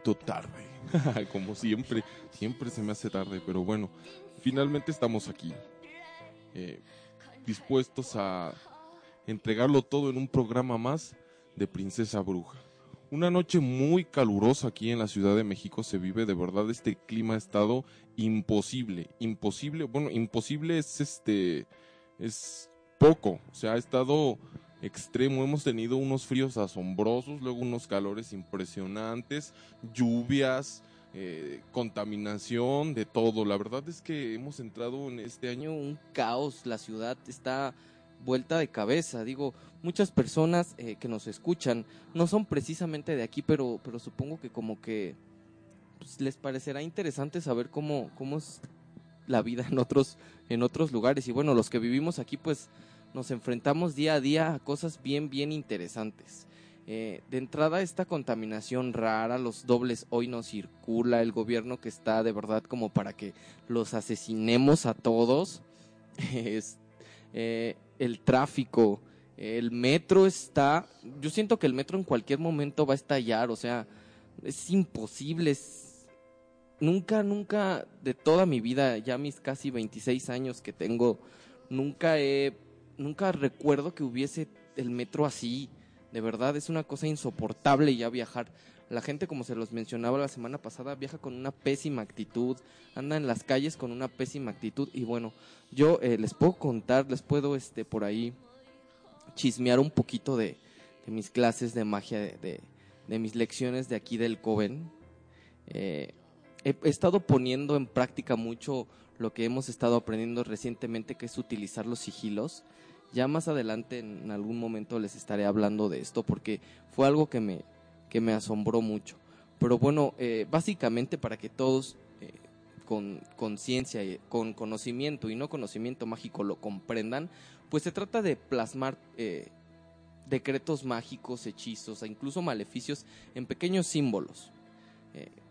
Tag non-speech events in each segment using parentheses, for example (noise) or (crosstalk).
poquito tarde. (laughs) Como siempre, siempre se me hace tarde, pero bueno, finalmente estamos aquí. eh, dispuestos a entregarlo todo en un programa más de Princesa Bruja. Una noche muy calurosa aquí en la Ciudad de México se vive, de verdad este clima ha estado imposible, imposible, bueno, imposible es este, es poco, o sea, ha estado extremo, hemos tenido unos fríos asombrosos, luego unos calores impresionantes, lluvias, eh, contaminación, de todo, la verdad es que hemos entrado en este año un caos, la ciudad está vuelta de cabeza. Digo, muchas personas eh, que nos escuchan no son precisamente de aquí, pero, pero supongo que como que pues, les parecerá interesante saber cómo, cómo es la vida en otros, en otros lugares. Y bueno, los que vivimos aquí, pues nos enfrentamos día a día a cosas bien, bien interesantes. Eh, de entrada, esta contaminación rara, los dobles hoy no circula, el gobierno que está de verdad como para que los asesinemos a todos. (laughs) Es, eh, el tráfico, el metro está, yo siento que el metro en cualquier momento va a estallar, o sea, es imposible, es- nunca, nunca de toda mi vida, ya mis casi 26 años que tengo, nunca he, nunca recuerdo que hubiese el metro así, de verdad es una cosa insoportable ya viajar. La gente, como se los mencionaba la semana pasada, viaja con una pésima actitud, anda en las calles con una pésima actitud y bueno, yo eh, les puedo contar, les puedo este por ahí chismear un poquito de, mis clases de magia, de, de- mis lecciones de aquí del Coven. Eh, he estado poniendo en práctica mucho lo que hemos estado aprendiendo recientemente, que es utilizar los sigilos. Ya más adelante, en algún momento, les estaré hablando de esto, porque fue algo que me, que me asombró mucho. Pero bueno, eh, básicamente para que todos eh, con conciencia, con conocimiento y no conocimiento mágico lo comprendan, pues se trata de plasmar eh, decretos mágicos, hechizos e incluso maleficios en pequeños símbolos.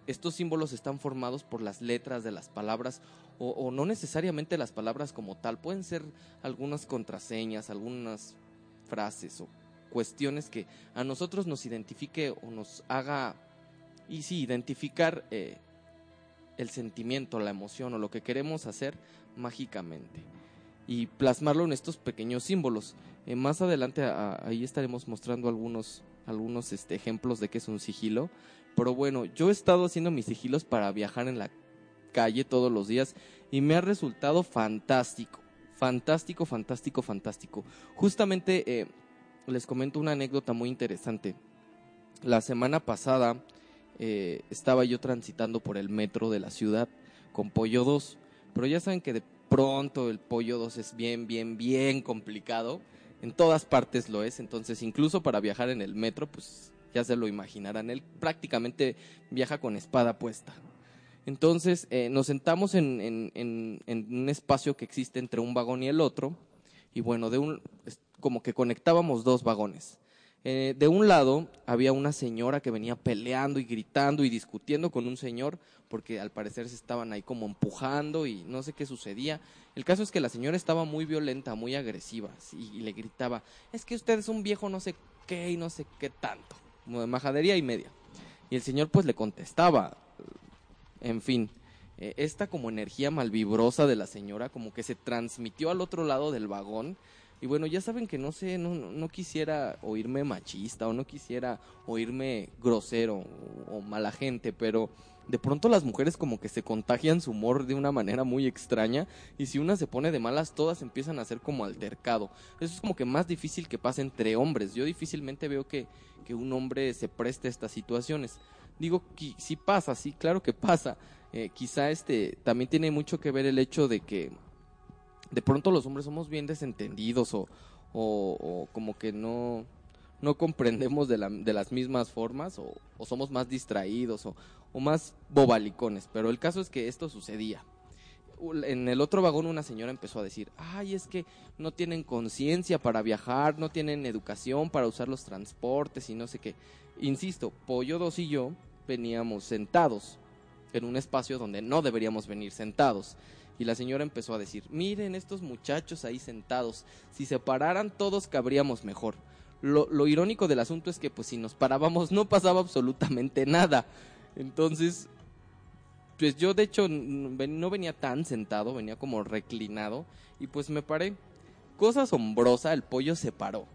Estos símbolos están formados por las letras de las palabras o, no necesariamente las palabras como tal, pueden ser algunas contraseñas, algunas frases o cuestiones que a nosotros nos identifique o nos haga, y sí, identificar eh, el sentimiento, la emoción o lo que queremos hacer mágicamente y plasmarlo en estos pequeños símbolos. Eh, más adelante ahí estaremos mostrando algunos, algunos este, ejemplos de qué es un sigilo. Pero bueno, yo he estado haciendo mis sigilos para viajar en la calle todos los días y me ha resultado fantástico. Fantástico, fantástico, fantástico. Justamente eh, les comento una anécdota muy interesante. La semana pasada eh, estaba yo transitando por el metro de la ciudad con Pollo 2, pero ya saben que de pronto el Pollo 2 es bien, bien, bien complicado. En todas partes lo es, entonces incluso para viajar en el metro, pues ya se lo imaginarán. Él prácticamente viaja con espada puesta. Entonces eh, nos sentamos en, en- en- en un espacio que existe entre un vagón y el otro, y bueno, de un, como que conectábamos dos vagones. Eh, de un lado había una señora que venía peleando y gritando y discutiendo con un señor porque al parecer se estaban ahí como empujando y no sé qué sucedía. El caso es que la señora estaba muy violenta, muy agresiva sí, y le gritaba, es que usted es un viejo no sé qué y no sé qué tanto, majadería y media. Y el señor pues le contestaba, en fin, eh, esta como energía malvibrosa de la señora como que se transmitió al otro lado del vagón, Y bueno, ya saben que no sé, no, no, no quisiera oírme machista o no quisiera oírme grosero o mala gente, pero de pronto las mujeres como que se contagian su humor de una manera muy extraña y si una se pone de malas todas empiezan a hacer como altercado. Eso es como que más difícil que pase entre hombres. Yo difícilmente veo que, que un hombre se preste a estas situaciones. Digo, qui- sí pasa, sí, claro que pasa. Eh, quizá este también tiene mucho que ver el hecho de que de pronto los hombres somos bien desentendidos o, o, o como que no, no comprendemos de, de las mismas formas o, o somos más distraídos o, o más bobalicones. Pero el caso es que esto sucedía. En el otro vagón una señora empezó a decir, ay, es que no tienen conciencia para viajar, no tienen educación para usar los transportes y no sé qué. Insisto, Pollo 2 y yo veníamos sentados en un espacio donde no deberíamos venir sentados. Y la señora empezó a decir, miren estos muchachos ahí sentados, si se pararan todos cabríamos mejor. Lo, lo irónico del asunto es que pues si nos parábamos no pasaba absolutamente nada. Entonces, pues yo de hecho no venía tan sentado, venía como reclinado y pues me paré. Cosa asombrosa, el pollo se paró.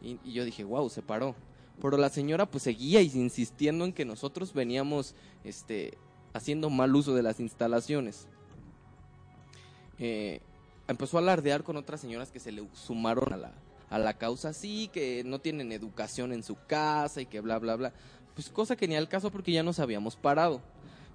Y, y yo dije, wow, se paró. Pero la señora pues seguía insistiendo en que nosotros veníamos este, haciendo mal uso de las instalaciones. Eh, empezó a alardear con otras señoras que se le sumaron a la, a la causa, sí, que no tienen educación en su casa y que bla, bla, bla. Pues cosa que ni al caso porque ya nos habíamos parado.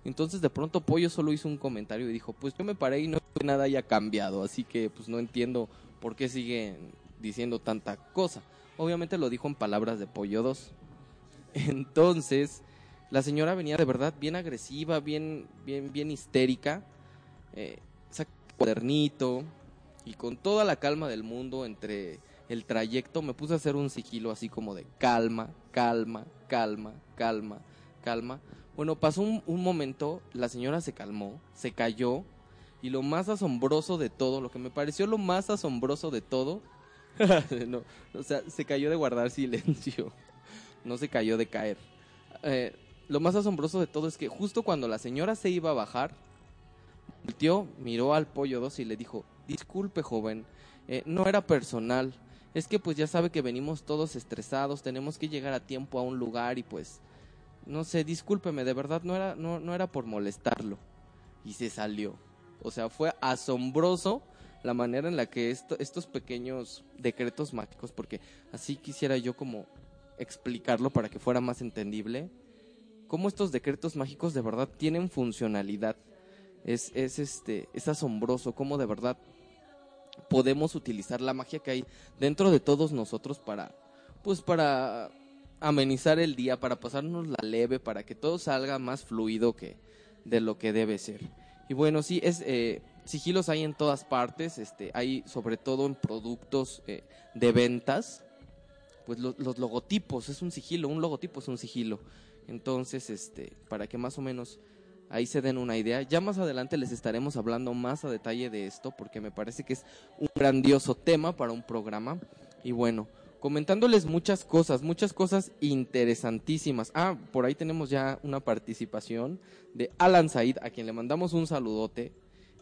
Entonces de pronto Pollo solo hizo un comentario y dijo, pues yo me paré y no nada haya cambiado, así que pues no entiendo por qué siguen diciendo tanta cosa. Obviamente lo dijo en palabras de Pollo 2. (laughs) Entonces, la señora venía de verdad bien agresiva, bien, bien, bien histérica. Eh, cuadernito y con toda la calma del mundo entre el trayecto me puse a hacer un sigilo así como de calma, calma, calma, calma, calma. Bueno, pasó un, momento, la señora se calmó, se cayó y lo más asombroso de todo, lo que me pareció lo más asombroso de todo, (laughs) no, o sea, se cayó de guardar silencio, (laughs) no se cayó de caer. Eh, lo más asombroso de todo es que justo cuando la señora se iba a bajar, volteó, miró al pollo 2 y le dijo, disculpe joven, eh, no era personal, es que pues ya sabe que venimos todos estresados, tenemos que llegar a tiempo a un lugar y pues, no sé, discúlpeme, de verdad no era, no, no era por molestarlo. Y se salió. O sea, fue asombroso la manera en la que esto- estos pequeños decretos mágicos, porque así quisiera yo como explicarlo para que fuera más entendible, cómo estos decretos mágicos de verdad tienen funcionalidad. Es, es, este, es asombroso cómo de verdad podemos utilizar la magia que hay dentro de todos nosotros para, pues para amenizar el día, para pasarnos la leve, para que todo salga más fluido que de lo que debe ser. Y bueno, sí, es, eh, sigilos hay en todas partes, este, hay sobre todo en productos eh, de ventas, pues lo- los logotipos, es un sigilo, un logotipo es un sigilo. Entonces, este, para que más o menos ahí se den una idea. Ya más adelante les estaremos hablando más a detalle de esto porque me parece que es un grandioso tema para un programa. Y bueno, comentándoles muchas cosas, muchas cosas interesantísimas. Ah, por ahí tenemos ya una participación de Alan Said, a quien le mandamos un saludote.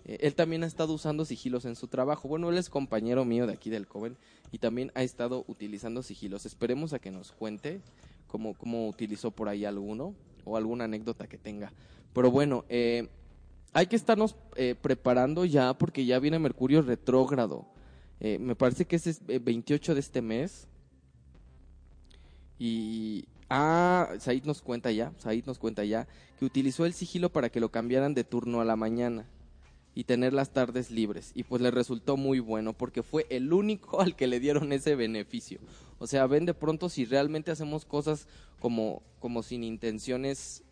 Eh, él también ha estado usando sigilos en su trabajo. Bueno, él es compañero mío de aquí del Coven y también ha estado utilizando sigilos. Esperemos a que nos cuente cómo, cómo utilizó por ahí alguno o alguna anécdota que tenga. Pero bueno, eh, hay que estarnos eh, preparando ya porque ya viene Mercurio retrógrado. Eh, me parece que es es, eh, 28 de este mes. Y... Ah, Said nos cuenta ya, Said nos cuenta ya, que utilizó el sigilo para que lo cambiaran de turno a la mañana y tener las tardes libres. Y pues le resultó muy bueno porque fue el único (laughs) al que le dieron ese beneficio. O sea, ven de pronto si realmente hacemos cosas como, como sin intenciones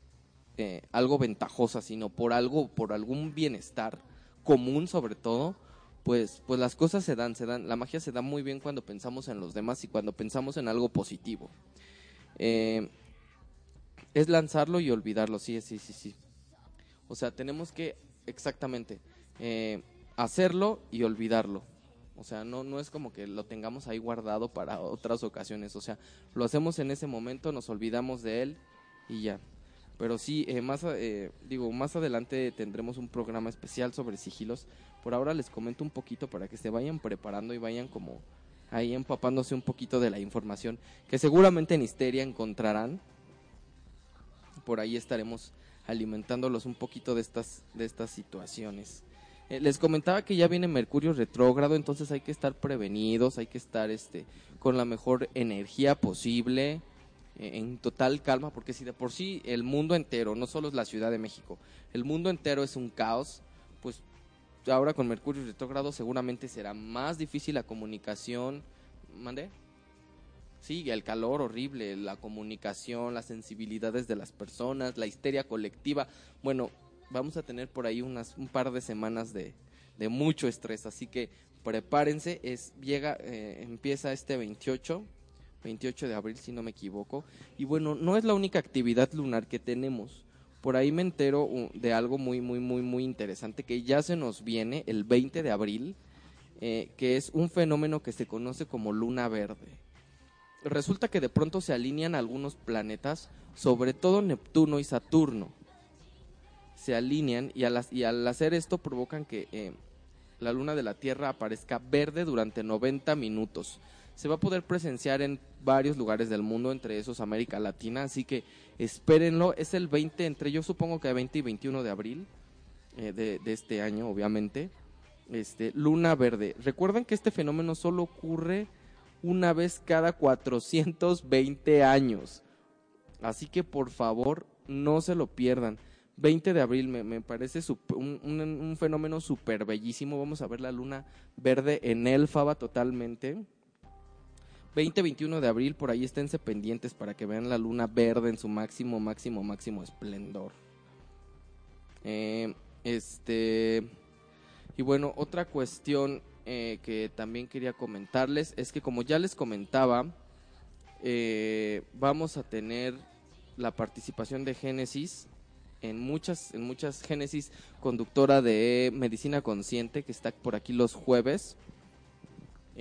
algo ventajosas, sino por algo, por algún bienestar común sobre todo, pues, pues las cosas se dan, se dan, la magia se da muy bien cuando pensamos en los demás y cuando pensamos en algo positivo. Eh, es lanzarlo y olvidarlo, sí, sí, sí, sí. O sea, tenemos que exactamente eh, hacerlo y olvidarlo. O sea, no, no es como que lo tengamos ahí guardado para otras ocasiones. O sea, lo hacemos en ese momento, nos olvidamos de él y ya. Pero sí, eh, más, eh, digo, más adelante tendremos un programa especial sobre sigilos Por ahora les comento un poquito para que se vayan preparando y vayan como ahí empapándose un poquito de la información que seguramente en Histeria encontrarán. Por ahí estaremos alimentándolos un poquito de estas, de estas situaciones. Eh, les comentaba que ya viene Mercurio retrógrado, entonces hay que estar prevenidos, hay que estar este, con la mejor energía posible, en total calma, porque si de por sí el mundo entero, no solo es la Ciudad de México, el mundo entero es un caos, pues ahora con Mercurio retrógrado seguramente será más difícil la comunicación. ¿Mande? Sí, el calor horrible, la comunicación, las sensibilidades de las personas, la histeria colectiva. Bueno, vamos a tener por ahí unas, un par de semanas de, de mucho estrés, así que prepárense, es, llega, eh, empieza este 28, 28 de abril si no me equivoco, y bueno, no es la única actividad lunar que tenemos, por ahí me entero de algo muy, muy, muy, muy interesante que ya se nos viene el 20 de abril, eh, que es un fenómeno que se conoce como luna verde. Resulta que de pronto se alinean algunos planetas, sobre todo Neptuno y Saturno. Se alinean y al, y al hacer esto provocan que eh, la luna de la Tierra aparezca verde durante 90 minutos. Se va a poder presenciar en varios lugares del mundo, entre esos América Latina, así que espérenlo. Es el 20, entre yo supongo que 20 y 21 de abril eh, de, este año, obviamente. Este, luna verde. Recuerden que este fenómeno solo ocurre una vez cada 420 años. Así que por favor no se lo pierdan. 20 de abril me, parece sup- un, un- un fenómeno súper bellísimo. Vamos a ver la luna verde en Elfaba totalmente. 20-21 de abril, por ahí esténse pendientes para que vean la luna verde en su máximo, máximo, máximo esplendor. Eh, este. Y bueno, otra cuestión eh, que también quería comentarles es que, como ya les comentaba, eh, vamos a tener la participación de Génesis en muchas, en muchas Génesis, conductora de Medicina Consciente, que está por aquí los jueves.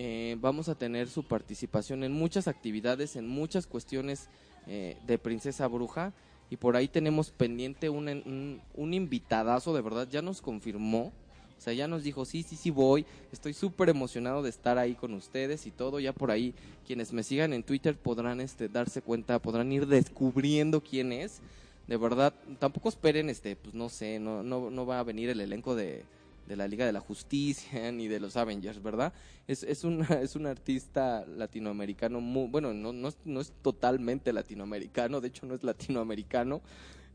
Eh, vamos a tener su participación en muchas actividades, en muchas cuestiones eh, de Princesa Bruja. Y por ahí tenemos pendiente un, un, un invitadazo, de verdad, ya nos confirmó. O sea, ya nos dijo, sí, sí, sí voy. Estoy súper emocionado de estar ahí con ustedes y todo. Ya por ahí, quienes me sigan en Twitter podrán este, darse cuenta, podrán ir descubriendo quién es. De verdad, tampoco esperen, este, pues no sé, no, no, no va a venir el elenco de, de la Liga de la Justicia (laughs) ni de los Avengers, ¿verdad? Es, es, un, (laughs) es un artista latinoamericano, muy, bueno, no, no, es, no es totalmente latinoamericano, de hecho no es latinoamericano,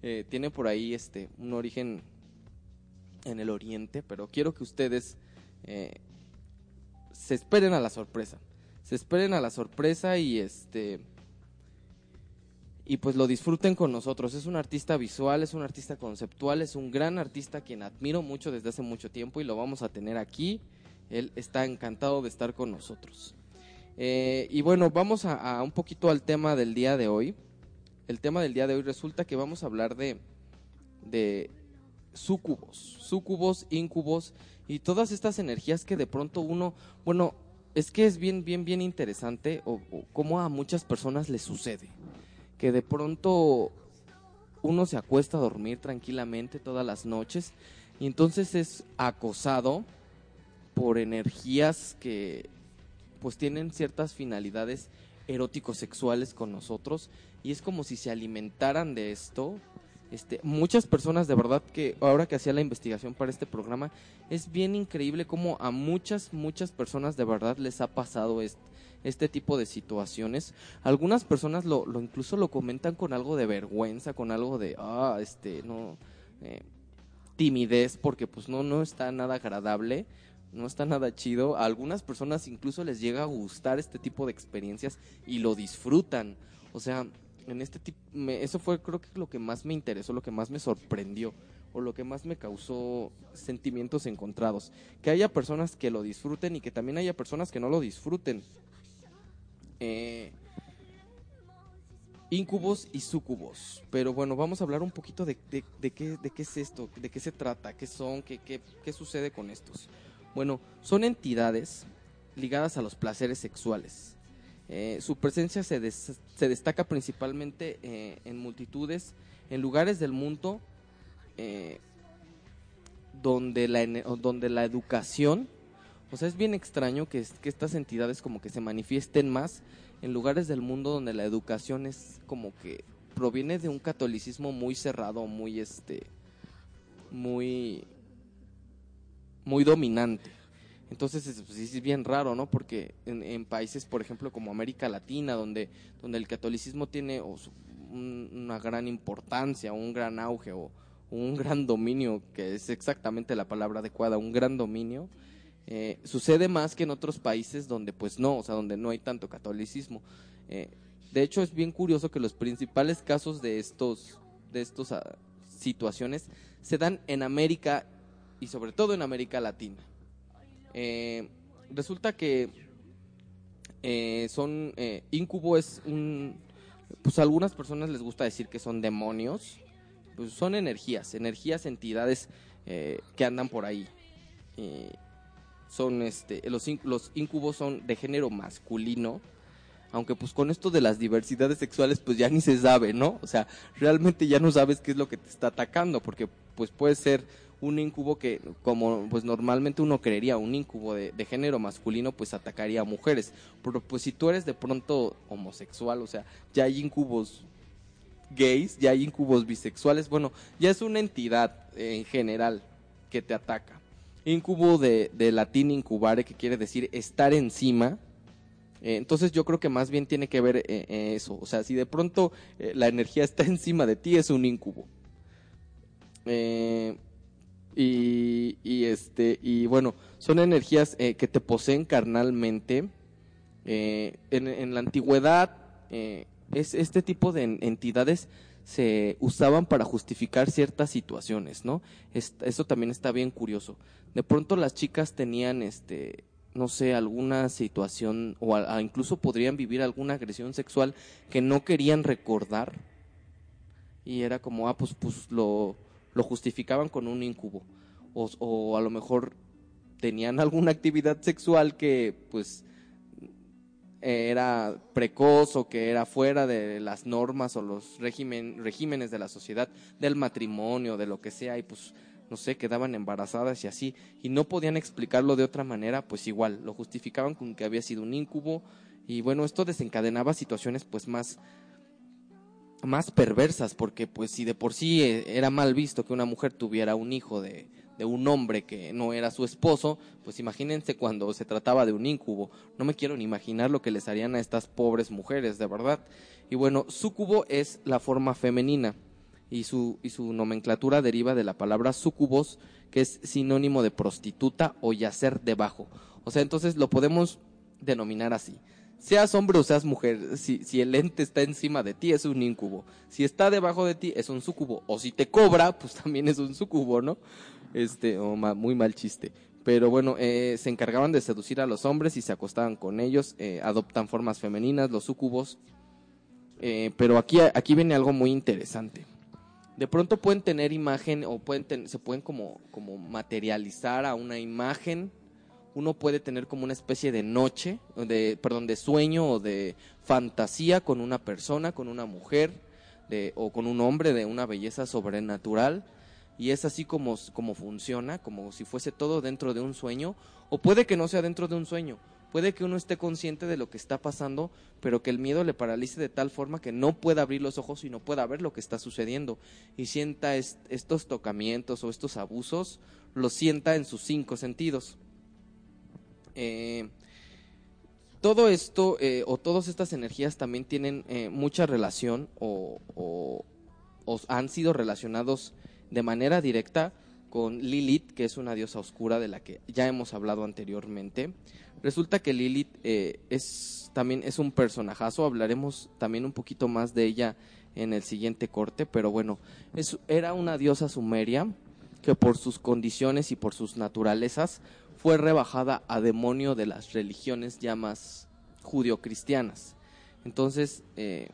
eh, tiene por ahí este, un origen en el oriente, pero quiero que ustedes eh, se esperen a la sorpresa, se esperen a la sorpresa y este y pues lo disfruten con nosotros. Es un artista visual, es un artista conceptual, es un gran artista quien admiro mucho desde hace mucho tiempo y lo vamos a tener aquí. Él está encantado de estar con nosotros. Eh, y bueno, vamos a, un poquito al tema del día de hoy. El tema del día de hoy resulta que vamos a hablar de, de sucubos, sucubos, incubos y todas estas energías que de pronto uno, bueno, es que es bien, bien, bien interesante o, o cómo a muchas personas les sucede que de pronto uno se acuesta a dormir tranquilamente todas las noches y entonces es acosado por energías que pues tienen ciertas finalidades eróticos sexuales con nosotros y es como si se alimentaran de esto. Este, muchas personas de verdad que ahora que hacía la investigación para este programa es bien increíble como a muchas muchas personas de verdad les ha pasado esto este tipo de situaciones. Algunas personas lo, lo, incluso lo comentan con algo de vergüenza, con algo de, ah, este, no, eh, timidez, porque pues no, no está nada agradable, no está nada chido. A algunas personas incluso les llega a gustar este tipo de experiencias y lo disfrutan. O sea, en este tipo, me, eso fue creo que lo que más me interesó, lo que más me sorprendió o lo que más me causó sentimientos encontrados. Que haya personas que lo disfruten y que también haya personas que no lo disfruten. Eh, incubos y sucubos. Pero bueno, vamos a hablar un poquito de, qué, de qué es esto, de qué se trata, qué son, qué, qué, qué sucede con estos. Bueno, son entidades ligadas a los placeres sexuales. Eh, su presencia se, des, se, destaca principalmente eh, en multitudes, en lugares del mundo, eh, donde la, donde la educación, o sea, es bien extraño que, es- que estas entidades como que se manifiesten más en lugares del mundo donde la educación es como que proviene de un catolicismo muy cerrado, muy este, muy, muy dominante. Entonces es, pues, es bien raro, ¿no? Porque en, en países, por ejemplo, como América Latina, donde, donde el catolicismo tiene una gran importancia, un gran auge o un gran dominio, que es exactamente la palabra adecuada, un gran dominio, eh, sucede más que en otros países donde pues no, o sea, donde no hay tanto catolicismo. Eh, de hecho, es bien curioso que los principales casos de estos, de estos ah, situaciones se dan en América y sobre todo en América Latina. Eh, resulta que eh, son eh, incubo es un pues a algunas personas les gusta decir que son demonios pues son energías energías entidades que andan por ahí son este los los incubos son de género masculino aunque pues con esto de las diversidades sexuales pues ya ni se sabe, ¿no? O sea, realmente ya no sabes qué es lo que te está atacando, porque pues puede ser un incubo que como pues normalmente uno creería, un incubo de, de género masculino pues atacaría a mujeres, pero pues si tú eres de pronto homosexual, o sea, ya hay incubos gays, ya hay incubos bisexuales, bueno, ya es una entidad en general que te ataca. Incubo de, de latín incubare, que quiere decir estar encima, eh, entonces yo creo que más bien tiene que ver eh, eh, eso. O sea, si de pronto la energía (laughs) está encima de ti, es un incubo. Y, y, este y bueno, son energías que te poseen carnalmente. En, en la antigüedad, es, este tipo de en- entidades se usaban para justificar ciertas situaciones, ¿no? Es- eso también está bien curioso. De pronto las chicas tenían, este, no sé, alguna situación o incluso podrían vivir alguna agresión sexual que no querían recordar y era como, ah, pues, pues lo, lo justificaban con un incubo. O, o a lo mejor tenían (laughs) alguna actividad sexual que, pues, era precoz o que era fuera de las normas o los régimen, regímenes de la sociedad, del matrimonio, de lo que sea, y pues, no sé, quedaban embarazadas y así, y no podían explicarlo de otra manera, pues igual, lo justificaban con que había sido un incubo, y bueno, esto desencadenaba situaciones pues más más perversas, porque pues si de por sí eh, era mal visto que una mujer tuviera un hijo de, de un hombre que no era su esposo, pues imagínense cuando se trataba de un incubo. No me quiero ni imaginar lo que les harían a estas pobres mujeres, de verdad. Y bueno, sucubo es la forma femenina y su, y su nomenclatura deriva de la palabra sucubos, que es sinónimo de prostituta o yacer debajo. O sea, entonces lo podemos denominar así. Seas hombre o seas mujer, si, si el ente está encima de ti es un incubo. Si está debajo de ti es un sucubo. O si te cobra, pues también es un sucubo, ¿no? Este, o ma- muy mal chiste. Pero bueno, eh, se encargaban de seducir a los hombres y se acostaban con ellos. eh, adoptan formas femeninas, los sucubos. Eh, pero aquí, aquí viene algo muy interesante. De pronto pueden tener imagen o pueden se pueden como, como materializar a una imagen. Uno puede tener como una especie de noche, de, perdón, de sueño o de fantasía con una persona, con una mujer de, o con un hombre de una belleza sobrenatural. Y es así como, como funciona, como si fuese todo dentro de un sueño. O puede que no sea dentro de un sueño. Puede que uno esté consciente de lo que está pasando, pero que el miedo le paralice de tal forma que no pueda abrir los ojos y no pueda ver lo que está sucediendo. Y sienta est- estos tocamientos o estos abusos, los sienta en sus cinco sentidos. Eh, todo esto eh, o todas estas energías también tienen eh, mucha relación o han sido relacionados de manera directa con Lilith, que es una diosa oscura de la que ya hemos hablado anteriormente. Resulta que Lilith eh, es también es un personajazo, hablaremos también un poquito más de ella en el siguiente corte, pero bueno, es, era una diosa sumeria que por sus condiciones y por sus naturalezas fue rebajada a demonio de las religiones ya más judio-cristianas. Entonces, eh,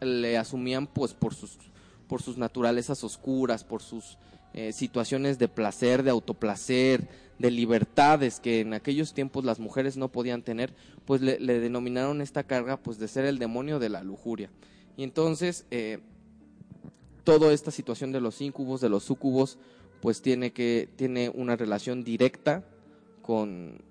le asumían pues por sus, por sus naturalezas oscuras, por sus eh, situaciones de placer, de autoplacer, de libertades que en aquellos tiempos las mujeres no podían tener, pues le, denominaron esta carga pues de ser el demonio de la lujuria. Y entonces, eh, toda esta situación de los incubos, de los sucubos, pues tiene que tiene una relación directa con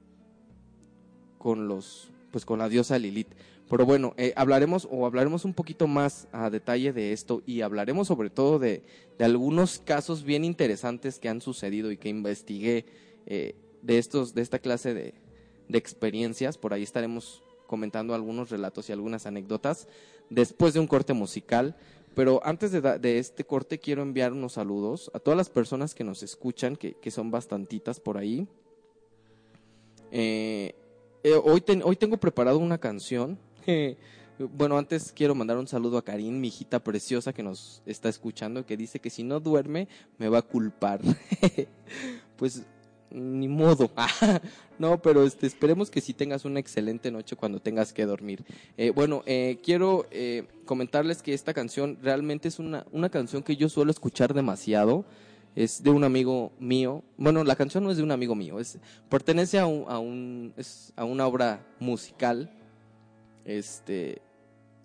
con los pues con la diosa Lilith. Pero bueno, eh, hablaremos o hablaremos un poquito más a detalle de esto y hablaremos sobre todo de, de algunos casos bien interesantes que han sucedido y que investigué eh, de estos de esta clase de, de experiencias. Por ahí estaremos comentando algunos relatos y algunas anécdotas después de un corte musical. Pero antes de, de este corte quiero enviar unos saludos a todas las personas que nos escuchan, que, que son bastantitas por ahí. Eh, eh, hoy, hoy tengo preparado una canción. (laughs) bueno, antes quiero mandar un saludo a Karin, mi hijita preciosa que nos está escuchando, que dice que si no duerme me va a culpar. (laughs) pues ni modo. (laughs) no, pero este, esperemos que sí tengas una excelente noche cuando tengas que dormir. Eh, bueno, eh, quiero eh, comentarles que esta canción realmente es una, una canción que yo suelo escuchar demasiado. Es de un amigo mío. Bueno, la canción no es de un amigo mío, es, pertenece a, un, a, un, es a una obra musical. Este,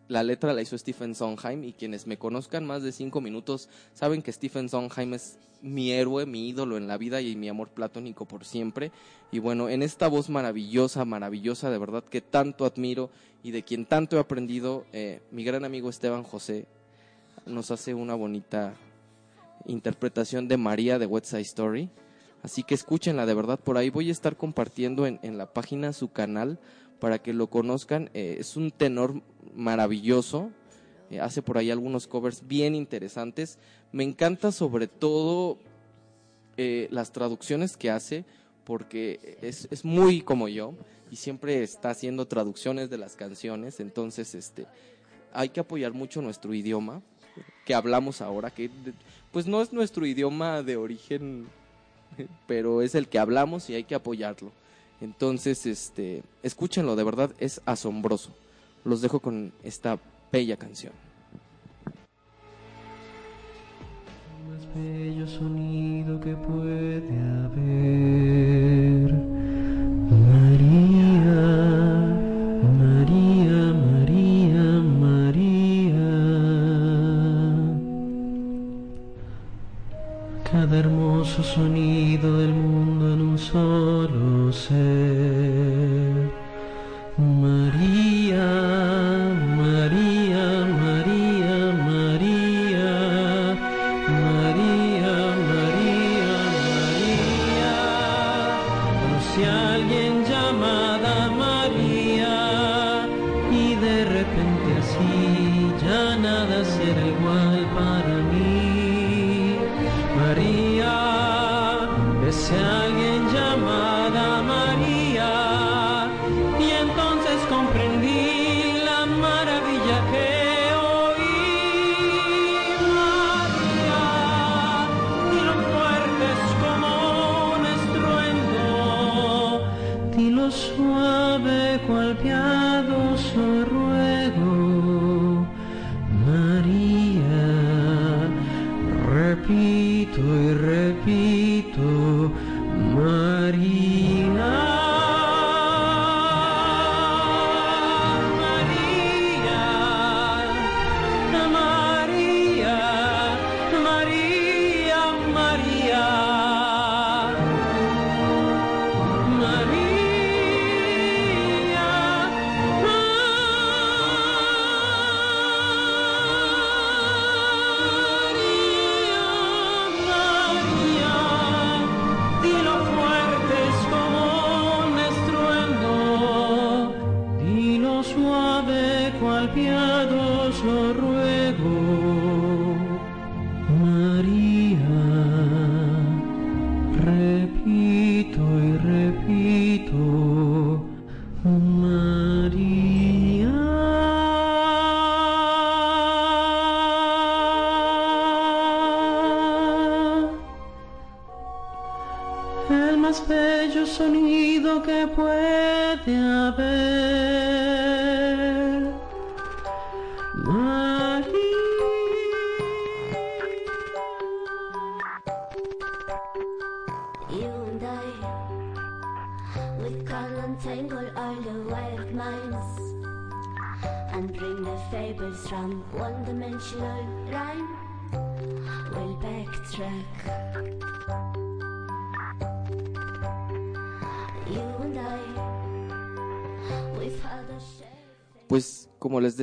la letra la hizo Stephen Sondheim y quienes me conozcan más de cinco minutos saben que Stephen Sondheim es mi héroe, mi ídolo en la vida y mi amor platónico por siempre. Y bueno, en esta voz maravillosa, maravillosa, de verdad que tanto admiro y de quien tanto he aprendido, eh, mi gran amigo Esteban José nos hace una bonita interpretación de María de West Side Story. Así que escúchenla, de verdad, por ahí voy a estar compartiendo en, en la página su canal para que lo conozcan. Eh, es un tenor maravilloso, eh, hace por ahí algunos covers bien interesantes. Me encanta sobre todo eh, las traducciones que hace, porque es, es muy como yo y siempre está haciendo traducciones de las canciones. Entonces, este, hay que apoyar mucho nuestro idioma que hablamos ahora, que pues no es nuestro idioma de origen, (laughs) pero es el que hablamos y hay que apoyarlo. Entonces, este, escúchenlo, de verdad es asombroso. Los dejo con esta bella canción. más bello sonido que puede haber. María, María, María, María. Cada hermoso sonido del mundo en un solo ser.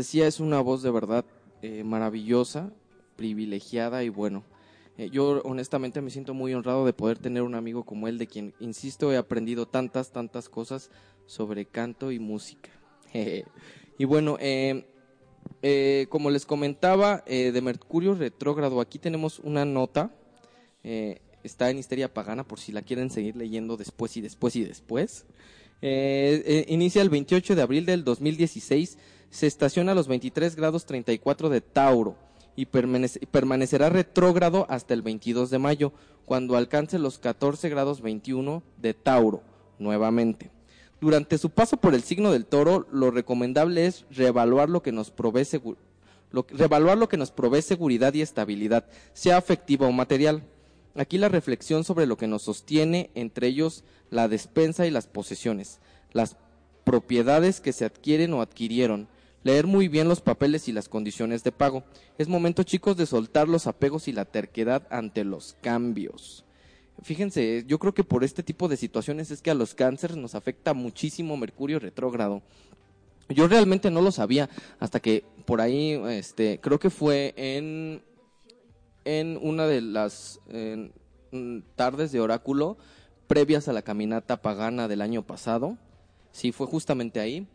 Decía, es una voz de verdad eh, maravillosa, privilegiada y bueno. eh, yo honestamente me siento muy honrado de poder tener un amigo como él, de quien, insisto, he aprendido tantas, tantas cosas sobre canto y música. (laughs) y bueno, eh, eh, como les comentaba, de Mercurio retrógrado, aquí tenemos una nota. está en Histeria Pagana por si la quieren seguir leyendo después y después y después. Inicia el 28 de abril del 2016, se estaciona a los 23 grados 34 de Tauro y permanece- permanecerá retrógrado hasta el 22 de mayo, cuando alcance los 14 grados 21 de Tauro, nuevamente. Durante su paso por el signo del toro, lo recomendable es reevaluar lo que nos provee reevaluar lo que nos provee seguridad y estabilidad, sea afectiva o material. Aquí la reflexión sobre lo que nos sostiene, entre ellos la despensa y las posesiones, las propiedades que se adquieren o adquirieron, leer muy bien los papeles y las condiciones de pago. Es momento, chicos, de soltar los apegos y la terquedad ante los cambios. Fíjense, yo creo que por este tipo de situaciones es que a los cánceres nos afecta muchísimo Mercurio retrógrado. Yo realmente no lo sabía hasta que por ahí, este, creo que fue en en una de las mm, tardes de oráculo previas a la caminata pagana del año pasado. Sí, fue justamente ahí,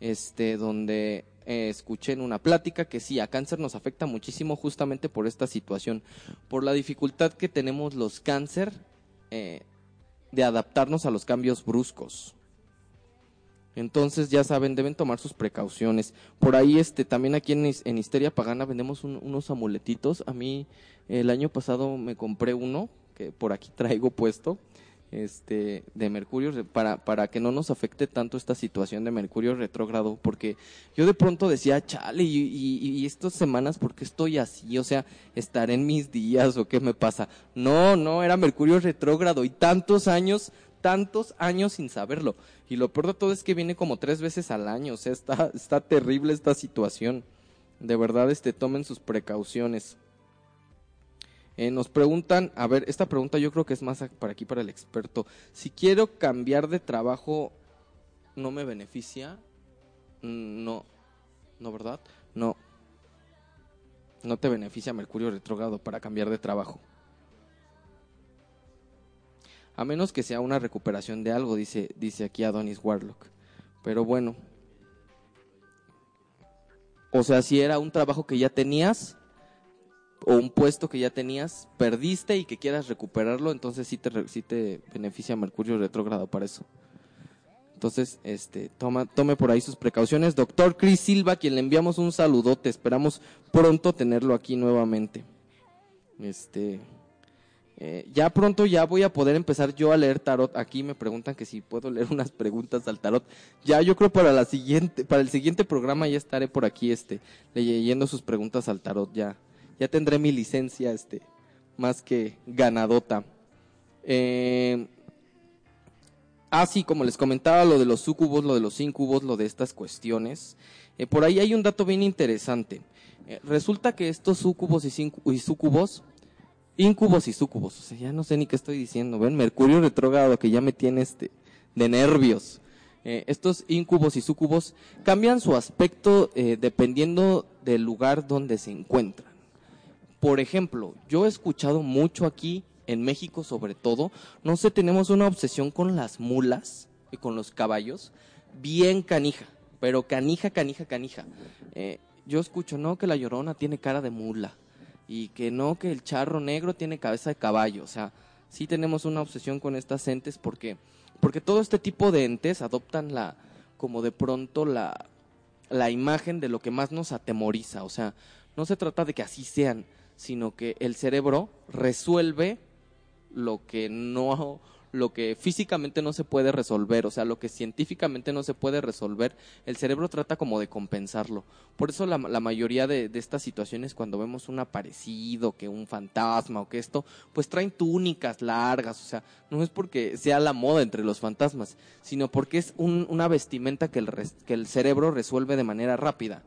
este, donde eh, escuché en una plática que sí, a cáncer nos afecta muchísimo justamente por esta situación, por la dificultad que tenemos los cáncer eh, de adaptarnos a los cambios bruscos. Entonces, ya saben, deben tomar sus precauciones. Por ahí, este, también aquí en, en Histeria Pagana vendemos un- unos amuletitos. A mí, el año pasado me compré uno, que por aquí (laughs) traigo puesto, este, de Mercurio, para, para que no nos afecte tanto esta situación de Mercurio retrógrado, porque yo de pronto decía, chale, y, y, y estas semanas, ¿por qué estoy así? O sea, ¿estaré en mis días o qué me pasa? No, no, era Mercurio retrógrado y tantos años tantos años sin saberlo. Y lo peor de todo es que viene como tres veces al año. O sea, está, está terrible esta situación. De verdad, este, tomen sus precauciones. Eh, nos preguntan, a ver, esta pregunta yo creo que es más para aquí, para el experto. Si quiero cambiar de trabajo, ¿no me beneficia? Mm, No, no, ¿verdad? No. No te beneficia Mercurio retrógrado para cambiar de trabajo. A menos que sea una recuperación de algo, dice, dice aquí Adonis Warlock. Pero bueno. O sea, si era un trabajo que ya tenías, o un puesto que ya tenías, perdiste y que quieras recuperarlo, entonces sí te, sí te beneficia Mercurio retrógrado para eso. Entonces, este, toma, tome por ahí sus precauciones. Doctor Chris Silva, quien le enviamos un saludote, esperamos pronto tenerlo aquí nuevamente. Este, eh, ya pronto ya voy a poder empezar yo a leer tarot. Aquí me preguntan que si puedo leer unas preguntas al tarot. Ya yo creo para la siguiente, para el siguiente programa ya estaré por aquí, este, leyendo sus preguntas al tarot. Ya, ya tendré mi licencia, este, más que ganadota. Eh, ah, sí, como les comentaba, lo de los sucubos, lo de los incubos, lo de estas cuestiones. Eh, por ahí hay un dato bien interesante. Eh, resulta que estos sucubos y, y sucubos Incubos y sucubos, o sea, ya no sé ni qué estoy diciendo, ven, Mercurio retrógrado que ya me tiene este de nervios. Estos incubos y sucubos cambian su aspecto dependiendo del lugar donde se encuentran. Por ejemplo, yo he escuchado mucho aquí, en México sobre todo, no sé, tenemos una obsesión con las mulas y con los caballos, bien canija, pero canija, canija, canija. Eh, yo escucho, no, que la llorona tiene cara de mula y que no, que el charro negro tiene cabeza de caballo. O sea, sí tenemos una obsesión con estas entes porque, porque todo este tipo de entes adoptan la, como de pronto la, la imagen de lo que más nos atemoriza. O sea, no se trata de que así sean, sino que el cerebro resuelve lo que no lo que físicamente no se puede resolver, o sea, lo que científicamente no se puede resolver, el cerebro trata como de compensarlo. Por eso la, la mayoría de, de, estas situaciones, cuando vemos un aparecido, que un fantasma o que esto, pues traen túnicas largas, o sea, no es porque sea la moda entre los fantasmas, sino porque es un, una vestimenta que el, que el cerebro resuelve de manera rápida.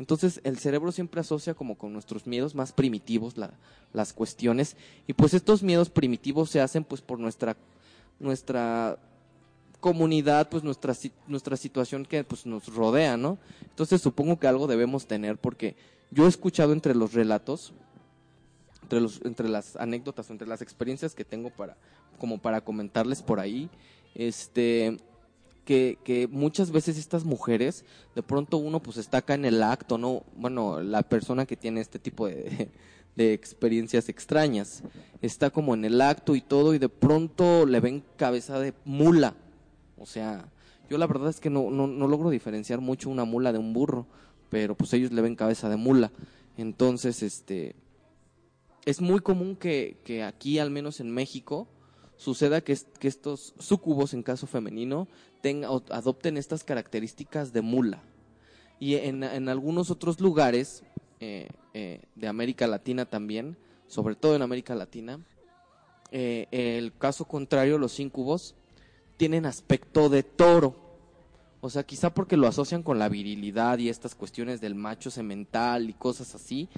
Entonces el cerebro siempre asocia como con nuestros miedos más primitivos la- las cuestiones y pues estos miedos primitivos se hacen pues por nuestra nuestra comunidad, pues nuestra nuestra situación que pues nos rodea, ¿no? Entonces supongo que algo debemos tener porque yo he escuchado entre los relatos entre los entre las anécdotas, entre las experiencias que tengo para como para comentarles por ahí, este que, que muchas veces estas mujeres, de pronto uno pues está acá en el acto, ¿no? Bueno, la persona que tiene este tipo de, (laughs) de experiencias extrañas, está como en el acto y todo y de pronto le ven cabeza de mula. O sea, yo la verdad es que no, no, no logro diferenciar mucho una mula de un burro, pero pues ellos le ven cabeza de mula. Entonces, este, es muy común que, que aquí, al menos en México, suceda que, es- que estos sucubos, en caso femenino, tenga, adopten estas características de mula. Y en, en algunos otros lugares eh, eh, de América Latina también, sobre todo en América Latina, eh, el caso contrario, los incubos tienen aspecto de toro. O sea, quizá porque lo asocian con la virilidad y estas cuestiones del macho semental y cosas así,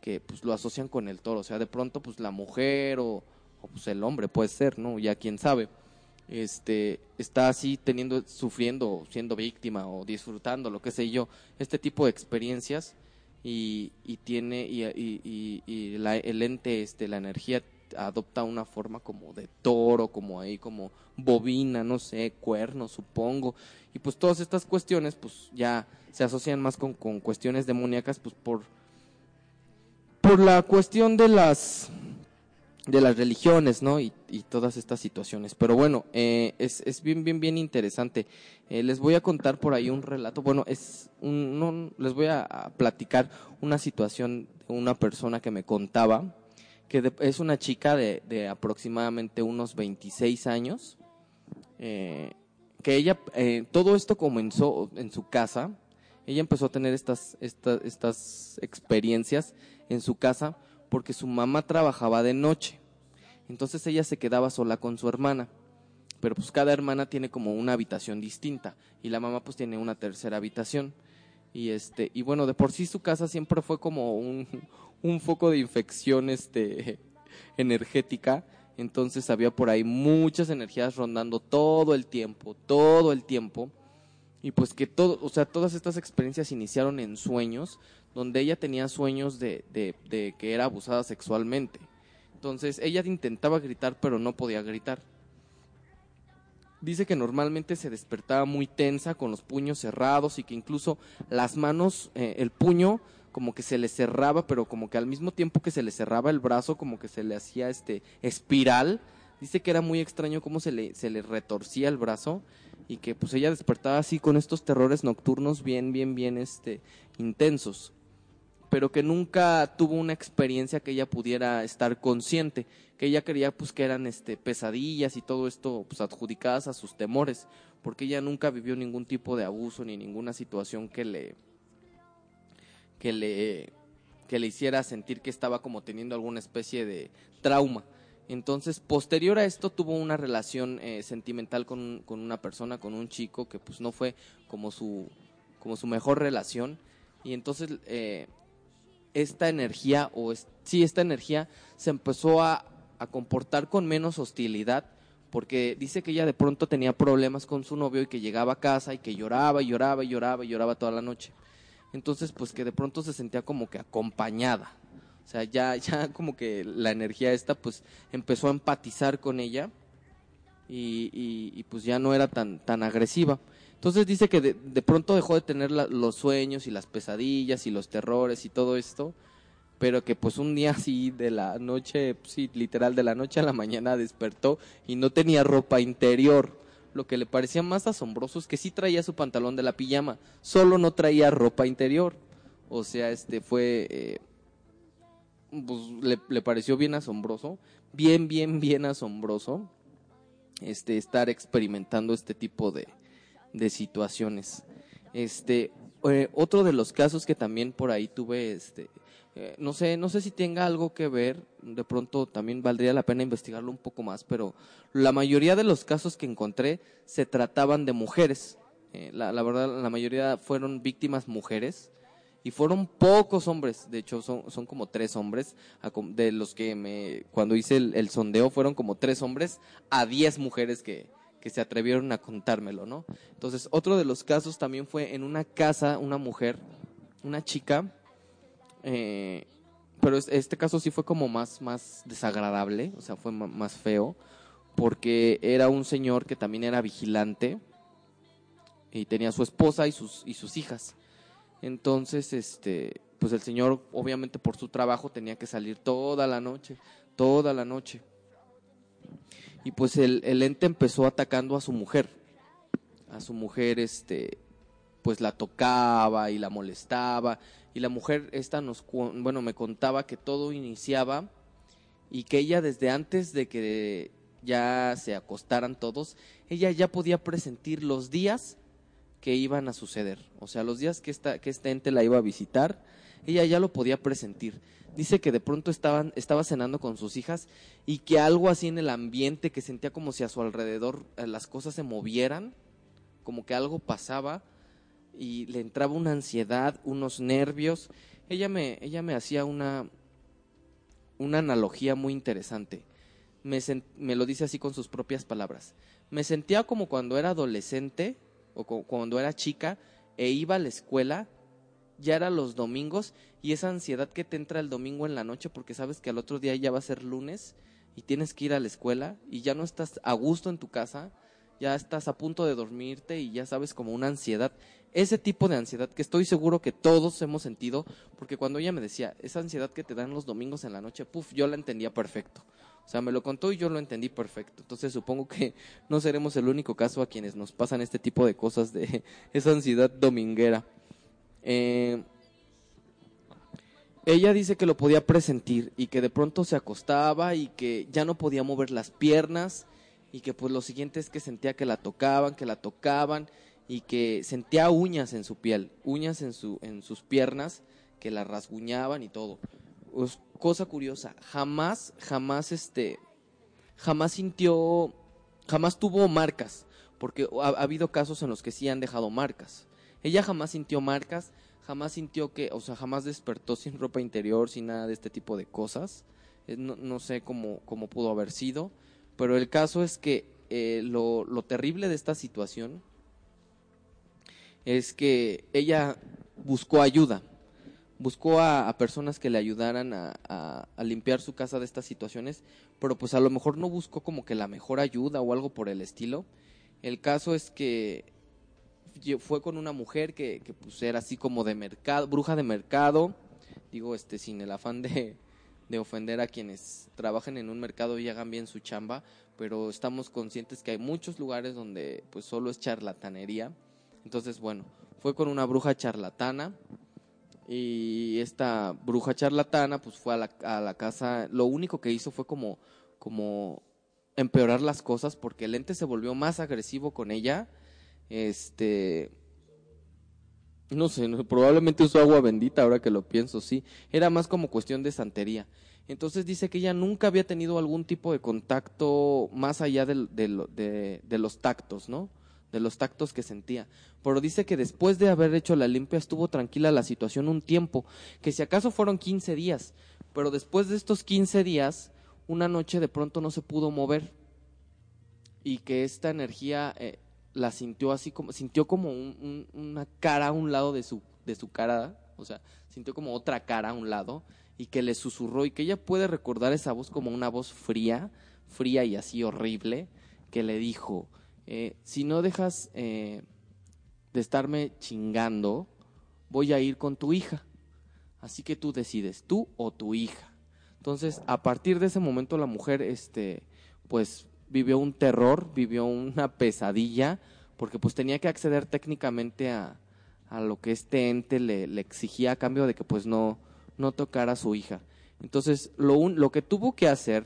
que pues lo asocian con el toro. O sea, de pronto pues la mujer o, o, pues el hombre puede ser, ¿no? Ya quién sabe. Este, está así teniendo, sufriendo, siendo víctima o disfrutando, lo que sé yo, este tipo de experiencias y, y tiene, y, y, y- la, el ente, este, la energía adopta una forma como de toro, como ahí, como bobina, no sé, cuerno, supongo. Y pues todas estas cuestiones, pues ya se asocian más con, con cuestiones demoníacas, pues por, por la cuestión de las de las religiones, ¿no? Y, y todas estas situaciones. Pero bueno, eh, es, es bien, bien, bien interesante. Eh, les voy a contar por ahí un relato. Bueno, es un, no, les voy a, platicar una situación de una persona que me contaba, que de- es una chica de, de aproximadamente unos 26 años, eh, que ella, todo esto comenzó en su casa. Ella empezó a tener estas, estas, estas experiencias en su casa porque su mamá trabajaba de noche. Entonces ella se quedaba sola con su hermana. Pero pues cada hermana tiene como una habitación distinta y la mamá pues tiene una tercera habitación. Y este y bueno, de por sí su casa siempre fue como un, (laughs) un foco de infección este (laughs) energética. Entonces había por ahí muchas energías rondando todo el tiempo, todo el tiempo. Y pues que todo, o sea, todas estas experiencias iniciaron en sueños, donde ella tenía sueños de, de, de que era abusada sexualmente. Entonces ella intentaba gritar, pero no podía gritar. Dice que normalmente se despertaba muy tensa, con los puños cerrados y que incluso las manos, eh, el puño como que se le cerraba, pero como que al mismo tiempo que se le cerraba el brazo, como que se le hacía este espiral. Dice que era muy extraño cómo se le, se le retorcía el brazo y que pues ella despertaba así con estos terrores nocturnos bien, bien, bien este, intensos pero que nunca tuvo una experiencia que ella pudiera estar consciente, que ella creía pues que eran este pesadillas y todo esto pues adjudicadas a sus temores, porque ella nunca vivió ningún tipo de abuso ni ninguna situación que le que le que le hiciera sentir que estaba como teniendo alguna especie de trauma. Entonces, posterior a esto, tuvo una relación eh, sentimental con, con una persona, con un chico que pues no fue como su, como su mejor relación. Y entonces eh, esta energía, o es- sí, esta energía se empezó a, a comportar con menos hostilidad, porque dice que ella de pronto tenía problemas con su novio y que llegaba a casa y que lloraba y lloraba y lloraba y lloraba toda la noche. Entonces, pues que de pronto se sentía como que acompañada. O sea, ya, (laughs) ya como que la energía esta, pues empezó a empatizar con ella y, y- y, pues ya no era tan, tan agresiva. Entonces dice que de, de pronto dejó de tener los sueños y las pesadillas y los terrores y todo esto, pero que pues un día (laughs) así de la noche, sí, literal de la noche a la mañana despertó y no tenía ropa interior. Lo que le parecía más asombroso es que sí traía su pantalón de la pijama, solo no traía ropa interior. O sea, este fue, eh, pues le, le pareció bien asombroso, bien, bien, bien asombroso, este estar experimentando este tipo de, de situaciones. Este, eh, otro de los casos que también por ahí tuve, este, eh, no sé, no sé si tenga algo que ver, de pronto también valdría la pena investigarlo un poco más, pero la mayoría de los casos que encontré se trataban de mujeres. Eh, la, la verdad, la mayoría fueron víctimas mujeres Y fueron pocos hombres, de hecho son, son como tres hombres, de los que me, cuando hice el sondeo fueron como tres hombres a diez mujeres que, que se atrevieron a contármelo, ¿no? Entonces, otro de los casos también fue en una casa, una mujer, una chica, eh, pero es- este caso sí fue como más, más desagradable, o sea, fue más feo, porque era un señor que también era vigilante y tenía su esposa y sus, y sus hijas. Entonces, este, pues el señor, obviamente por su trabajo, tenía que salir toda la noche, toda la noche. Y pues el, ente empezó atacando a su mujer. A su mujer, este, pues la tocaba y la molestaba. Y la mujer esta nos, bueno, me contaba que todo iniciaba y que ella desde antes de que ya se acostaran todos, ella ya podía presentir los días que iban a suceder. O sea, los días que, esta, que este ente la iba a visitar, ella ya lo podía presentir. Dice que de pronto estaban, estaba cenando con sus hijas y que algo así en el ambiente, que sentía como si a su alrededor eh, las cosas se movieran, como que algo pasaba y le entraba una ansiedad, unos nervios. Ella me, ella me hacía una, una analogía muy interesante. Me, me lo dice así con sus propias palabras. Me sentía como cuando era adolescente o cu- cuando era chica e iba a la escuela, ya era los domingos y esa ansiedad que te entra el domingo en la noche porque sabes que al otro día ya va a ser lunes y tienes que ir a la escuela y ya no estás a gusto en tu casa, ya estás a punto de dormirte y ya sabes como una ansiedad. Ese tipo de ansiedad que estoy seguro que todos hemos sentido, porque cuando ella me decía, esa ansiedad que te dan los domingos en la noche, puf, yo la entendía perfecto. O sea, me lo contó y yo lo entendí perfecto. Entonces supongo que no seremos el único caso a quienes nos pasan este tipo de cosas de (laughs) esa ansiedad dominguera. Eh, ella dice que lo podía presentir y que de pronto se acostaba y que ya no podía mover las piernas y que pues lo siguiente es que sentía que la tocaban, que la tocaban y que sentía uñas en su piel, uñas en, su, en sus piernas que la rasguñaban y todo. Pues, cosa curiosa, jamás, jamás este, jamás sintió, jamás tuvo marcas, porque ha, ha habido casos en los que sí han dejado marcas. Ella jamás sintió marcas, jamás sintió que, o sea, jamás despertó sin ropa interior, sin nada de este tipo de cosas. Eh, No, sé cómo, cómo pudo haber sido, pero el caso es que eh, lo, lo terrible de esta situación es que ella buscó ayuda, buscó a, personas que le ayudaran a, a- limpiar su casa de estas situaciones, pero pues a lo mejor no buscó como que la mejor ayuda o algo por el estilo. El caso es que fue con una mujer que, pues era así como de mercado, bruja de mercado, digo este sin el afán de, de ofender a quienes trabajen en un mercado y hagan bien su chamba, pero estamos conscientes que hay muchos lugares donde pues solo es charlatanería. Entonces, bueno, fue con una bruja charlatana y esta bruja charlatana pues fue a la, a la casa, lo único que hizo fue como, como empeorar las cosas porque el ente se volvió más agresivo con ella, este, no sé, probablemente usó agua bendita ahora que lo pienso, sí, era más como cuestión de santería. Entonces dice que ella nunca había tenido algún tipo de contacto más allá de- de los tactos, ¿no? De los tactos que sentía. Pero dice que después de haber hecho la limpia estuvo tranquila la situación un tiempo, que si acaso fueron 15 días, pero después de estos 15 días, una noche de pronto no se pudo mover y que esta energía eh, la sintió así como, sintió como un- un- una cara a un lado de su, de su cara, o sea, sintió como otra cara a un lado y que le susurró y que ella puede recordar esa voz como una voz fría, fría y así horrible, que le dijo, eh, si no dejas eh, de estarme chingando, voy a ir con tu hija. Así que tú decides, tú o tu hija. Entonces, a partir de ese momento la mujer, este, pues vivió un terror, vivió una pesadilla, porque pues tenía que acceder técnicamente a, a lo que este ente le, exigía a cambio de que pues no, no tocara a su hija. Entonces, lo, un- lo que tuvo que hacer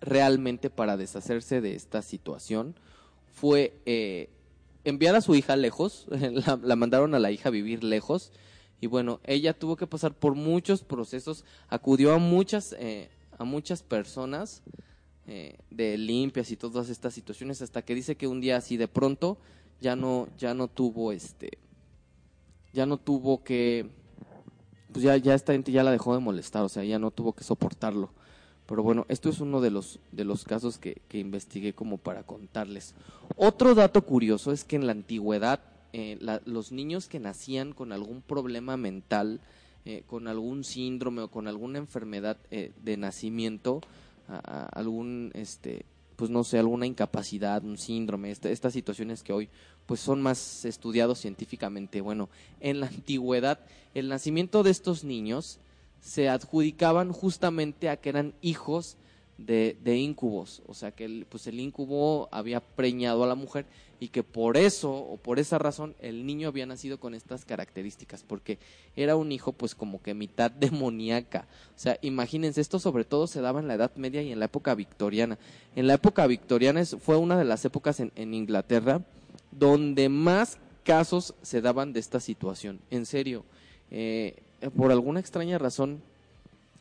realmente para deshacerse de esta situación fue eh, enviar a su hija lejos, (laughs) la, la mandaron a la hija a vivir lejos, y bueno, ella tuvo que pasar por muchos procesos, acudió a muchas, eh, a muchas personas eh, de limpias y todas estas situaciones, hasta que dice que un día así de pronto ya no, ya no tuvo este ya no tuvo que, pues ya, ya esta gente ya la dejó de molestar, o sea, ya no tuvo que soportarlo. Pero bueno, esto es uno de los, de los casos que, que investigué como para contarles. Otro dato curioso es que en la antigüedad eh, la- los niños que nacían con algún problema mental, eh, con algún síndrome o con alguna enfermedad eh, de nacimiento, a- algún, este, pues no sé, alguna incapacidad, un síndrome, este- estas situaciones que hoy pues son más estudiados científicamente. Bueno, en la antigüedad el nacimiento de estos niños se adjudicaban justamente a que eran hijos de, íncubos, o sea que el, pues el incubo había preñado a la mujer y que por eso o por esa razón el niño había nacido con estas características, porque era un hijo pues como que mitad (laughs) demoníaca. O sea, imagínense, esto sobre todo se daba en la Edad Media y en la época victoriana. En la época victoriana fue una de las épocas en, en Inglaterra donde más casos se daban de esta situación. En serio, eh, por alguna extraña razón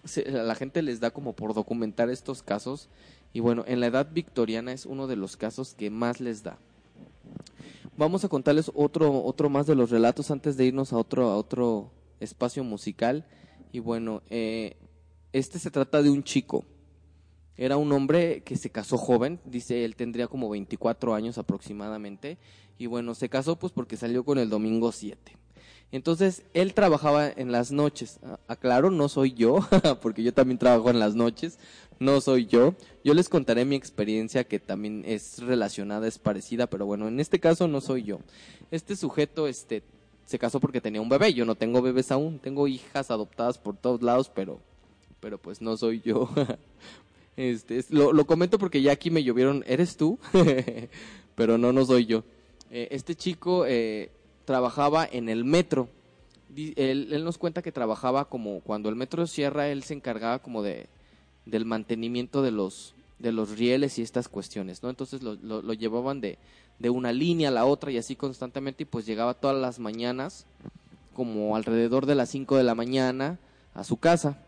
se- la gente les da como por documentar estos casos y bueno, en la edad victoriana es uno de los casos que más les da. Vamos a contarles otro otro más de los relatos antes de irnos a otro a otro espacio musical y bueno, eh, este se trata de un chico. Era un hombre que se casó joven, dice él tendría como 24 años aproximadamente y bueno, se casó pues porque salió con el domingo 7. Entonces, él trabajaba en las noches. A- Aclaro, no soy yo, (laughs) porque yo también trabajo en las noches. No soy yo. Yo les contaré mi experiencia que también es relacionada, es parecida, pero bueno, en este caso no soy yo. Este sujeto, este, se casó porque tenía un bebé. Yo no tengo bebés aún. Tengo hijas adoptadas por todos lados, pero, pero pues no soy yo. (laughs) Este, es- lo, lo comento porque ya aquí me llovieron, ¿eres tú? (laughs) pero no, no soy yo. Eh, este chico eh, trabajaba en el metro. Él, nos cuenta que trabajaba como cuando el metro cierra, él se encargaba como de del mantenimiento de los de los rieles y estas cuestiones, ¿no? Entonces lo, lo, lo llevaban de, de una línea a la otra y así constantemente y pues llegaba todas las mañanas como alrededor de las 5 de la mañana a su casa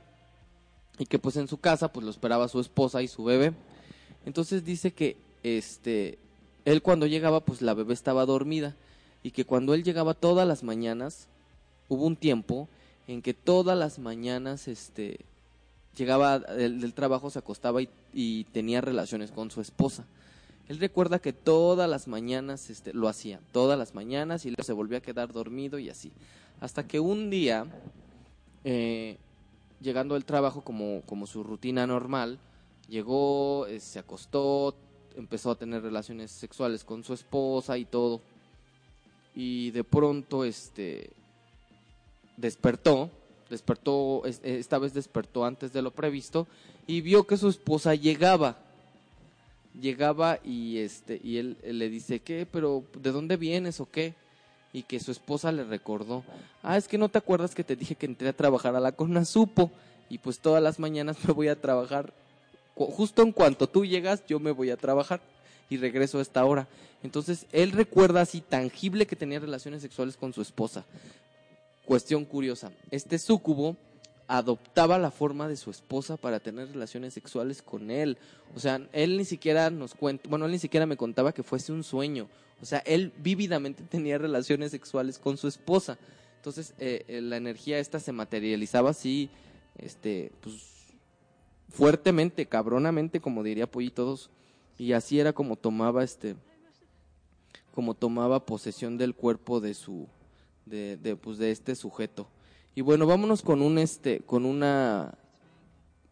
y que pues en su casa pues lo esperaba su esposa y su bebé. Entonces dice que este él cuando llegaba pues la bebé estaba dormida y que cuando él llegaba todas las mañanas hubo un tiempo en que todas las mañanas este llegaba del, trabajo se acostaba y, y tenía relaciones con su esposa. Él recuerda que todas las mañanas este, lo hacía, todas las mañanas y luego se volvía a quedar dormido y así. Hasta que un día, eh, llegando al trabajo como, como su rutina normal, llegó, eh, se acostó, empezó a tener relaciones sexuales con su esposa y todo. Y de pronto, este, despertó, despertó, es- eh, esta vez despertó antes de lo previsto y vio que su esposa llegaba. Llegaba y este y él, le dice, "¿Qué? Pero ¿de dónde vienes o qué?" Y que su esposa le recordó, "Ah, es que no te acuerdas que te dije que entré a trabajar a la Conasupo y pues todas las mañanas (laughs) me voy a trabajar justo en cuanto tú llegas, yo me voy a trabajar y regreso a esta hora." Entonces, él recuerda así tangible que tenía relaciones sexuales con su esposa. Cuestión curiosa, este súcubo adoptaba la forma de su esposa para tener relaciones sexuales con él. O sea, él ni siquiera nos cuenta, bueno, él ni siquiera me contaba que fuese un sueño. O sea, él vívidamente (laughs) tenía relaciones sexuales con su esposa. Entonces, eh, eh, la energía esta se materializaba así, este, pues, fuertemente, cabronamente, como diría Pollitos. Y así era como tomaba este, como tomaba posesión del cuerpo de su, de, pues, de este sujeto. Y bueno, vámonos con un este, con una,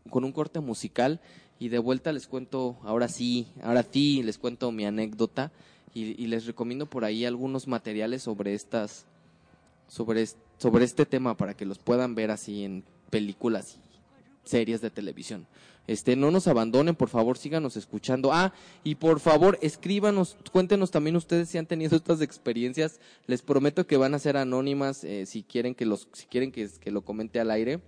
con un corte musical y de vuelta les cuento, ahora sí, ahora sí les cuento mi anécdota y, y les recomiendo por ahí algunos materiales sobre estas, sobre, sobre este tema para que los puedan ver así en películas y series de televisión. Este, no nos abandonen, por favor, síganos escuchando. Ah, y por favor, escríbanos, cuéntenos también ustedes si han tenido (laughs) estas experiencias. Les prometo que van a ser anónimas eh, si quieren que los, si quieren que, que lo comente al aire.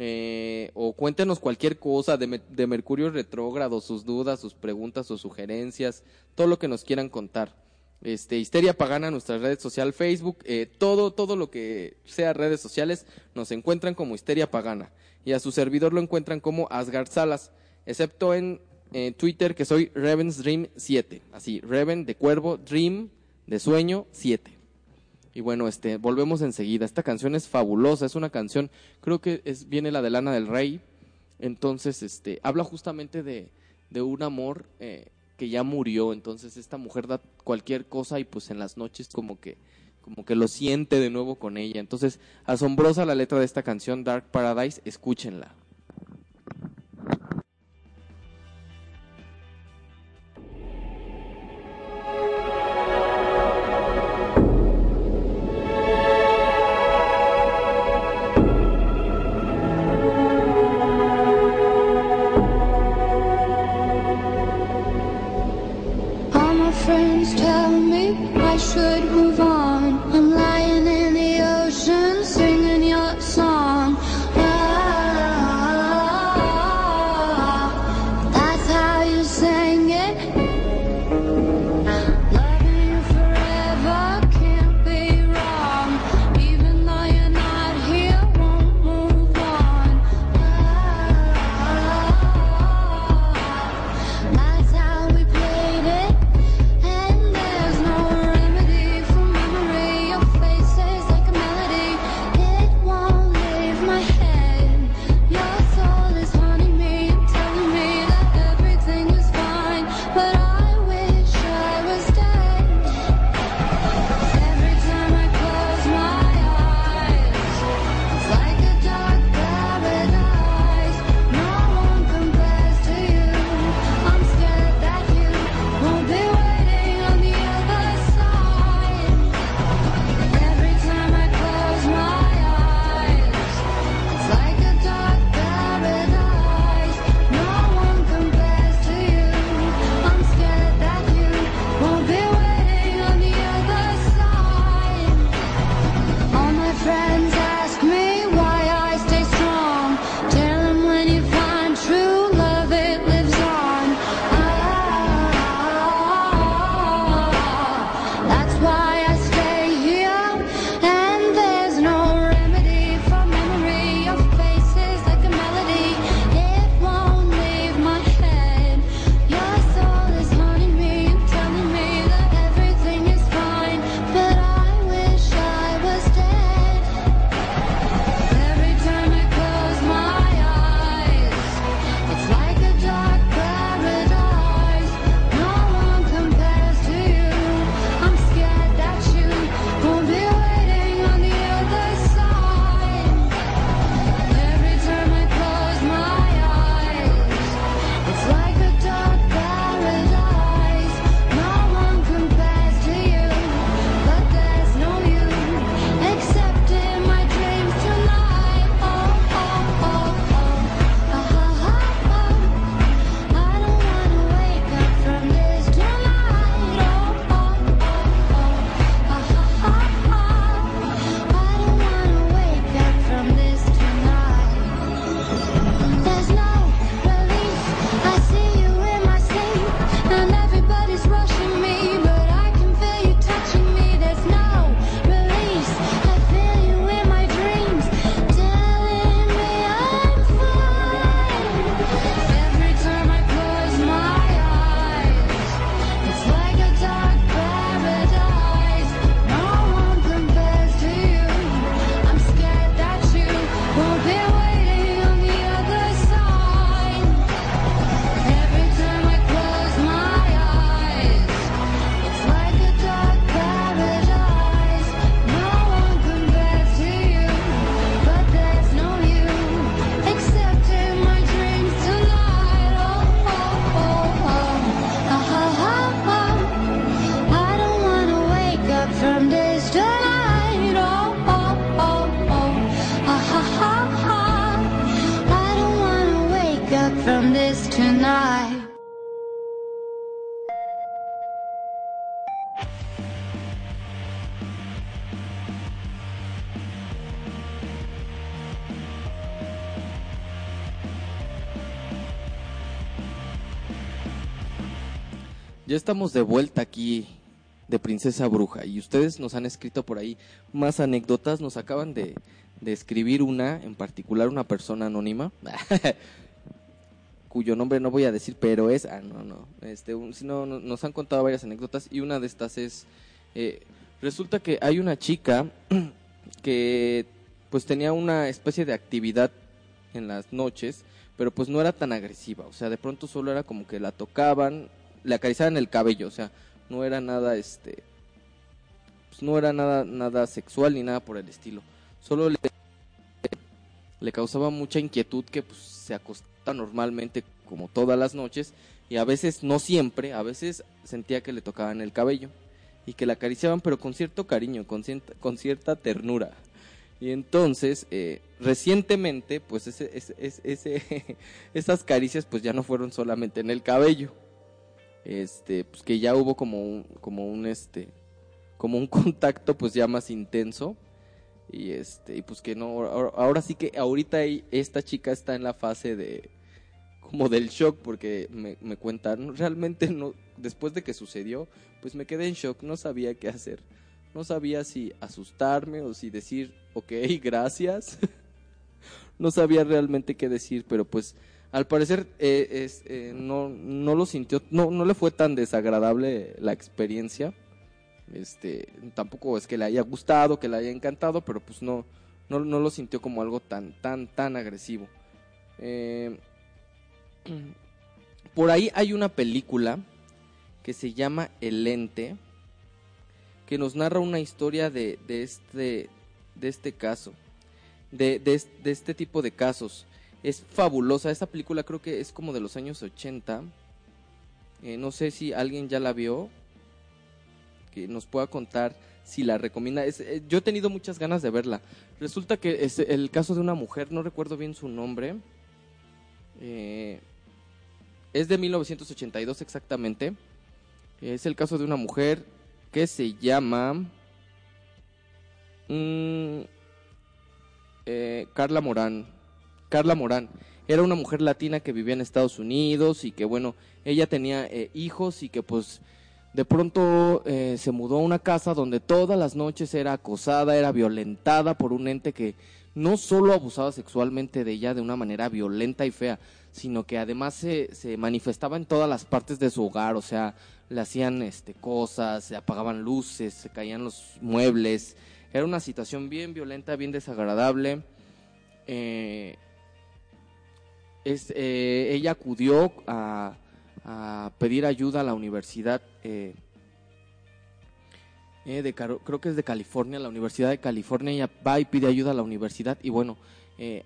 Eh, o cuéntenos cualquier cosa de, de Mercurio retrógrado, sus dudas, sus preguntas o sugerencias, todo lo que nos quieran contar. Este, Histeria Pagana, nuestra red social Facebook, eh, todo, todo lo que sea redes sociales, nos encuentran como Histeria Pagana. Y a su servidor lo encuentran como Asgard Salas, excepto en eh, Twitter que soy Reven's Dream 7. Así, Reven de cuervo, Dream de sueño 7. Y bueno, este, volvemos enseguida. Esta canción es fabulosa, es una canción, creo que es, viene la de Lana del Rey. Entonces, este, habla justamente de, de un amor eh, que ya murió. Entonces, esta mujer da cualquier cosa y pues en las noches como que, como que lo siente de nuevo con ella. Entonces, asombrosa la letra de esta canción, Dark Paradise, escúchenla. Ya estamos de vuelta aquí de Princesa Bruja y ustedes nos han escrito por ahí más anécdotas. Nos acaban de, de escribir una, en particular una persona anónima, (laughs) cuyo nombre no voy a decir, pero es, ah, no, no, este, un- sino, no- nos han contado varias anécdotas y una de estas es, eh, Resulta que hay una chica (clears throat) que pues tenía una especie de actividad en las noches, pero pues no era tan agresiva, o sea, de pronto solo era como que la tocaban, le acariciaban el cabello, o sea, no era nada este pues no era nada nada sexual ni nada por el estilo. Solo le, causaba mucha inquietud que pues se acosta normalmente como todas las noches y a veces no siempre, a veces sentía que le tocaban el cabello y que la acariciaban pero con cierto cariño, con cierta, con cierta ternura. Y entonces, eh, recientemente, pues ese, ese- ese- (laughs) esas caricias pues ya no fueron solamente en el cabello. Este, pues que ya hubo como un, como un este, como un (laughs) contacto pues ya más intenso. Y este, y pues que no, ahora, sí que ahorita esta chica está en la fase de, como del shock porque me, me cuentan, realmente no, después de que sucedió, pues me quedé en shock, no sabía qué hacer. No sabía si asustarme o si decir, ok, (laughs) gracias. no sabía realmente qué decir, pero pues al parecer eh, eh, no, no lo sintió, no, no le fue tan desagradable la experiencia. Este, tampoco es que le haya gustado, que le haya encantado, pero pues no, no, no lo sintió como algo tan, tan, tan agresivo. Eh, (clears throat) por ahí hay una película que se llama El Ente, que nos narra una historia de, de este, de este caso, de, de este tipo de casos. Es fabulosa, esta película creo que es como de los años 80. Eh, no sé si alguien ya la vio, que nos pueda contar si la recomienda. Es- eh, yo he tenido muchas ganas de verla. Resulta que es el caso de una mujer, no recuerdo bien su nombre. Eh, es de 1982 exactamente. Es el caso de una mujer que se llama mm, Carla Morán. Carla Morán. Era una mujer latina que vivía en Estados Unidos y que bueno, ella tenía eh, hijos y que pues de pronto eh, se mudó a una casa donde todas las noches era acosada, era violentada por un ente que no solo abusaba sexualmente de ella de una manera violenta y fea, sino que además se, se manifestaba en todas las partes de su hogar, o sea, le hacían este, cosas, se apagaban luces, se caían los muebles, era una situación bien violenta, bien desagradable. Eh, es, eh, ella acudió a, a pedir ayuda a la universidad eh, eh, de creo que es de California, la Universidad de California, ella va y pide ayuda a la universidad y bueno, eh,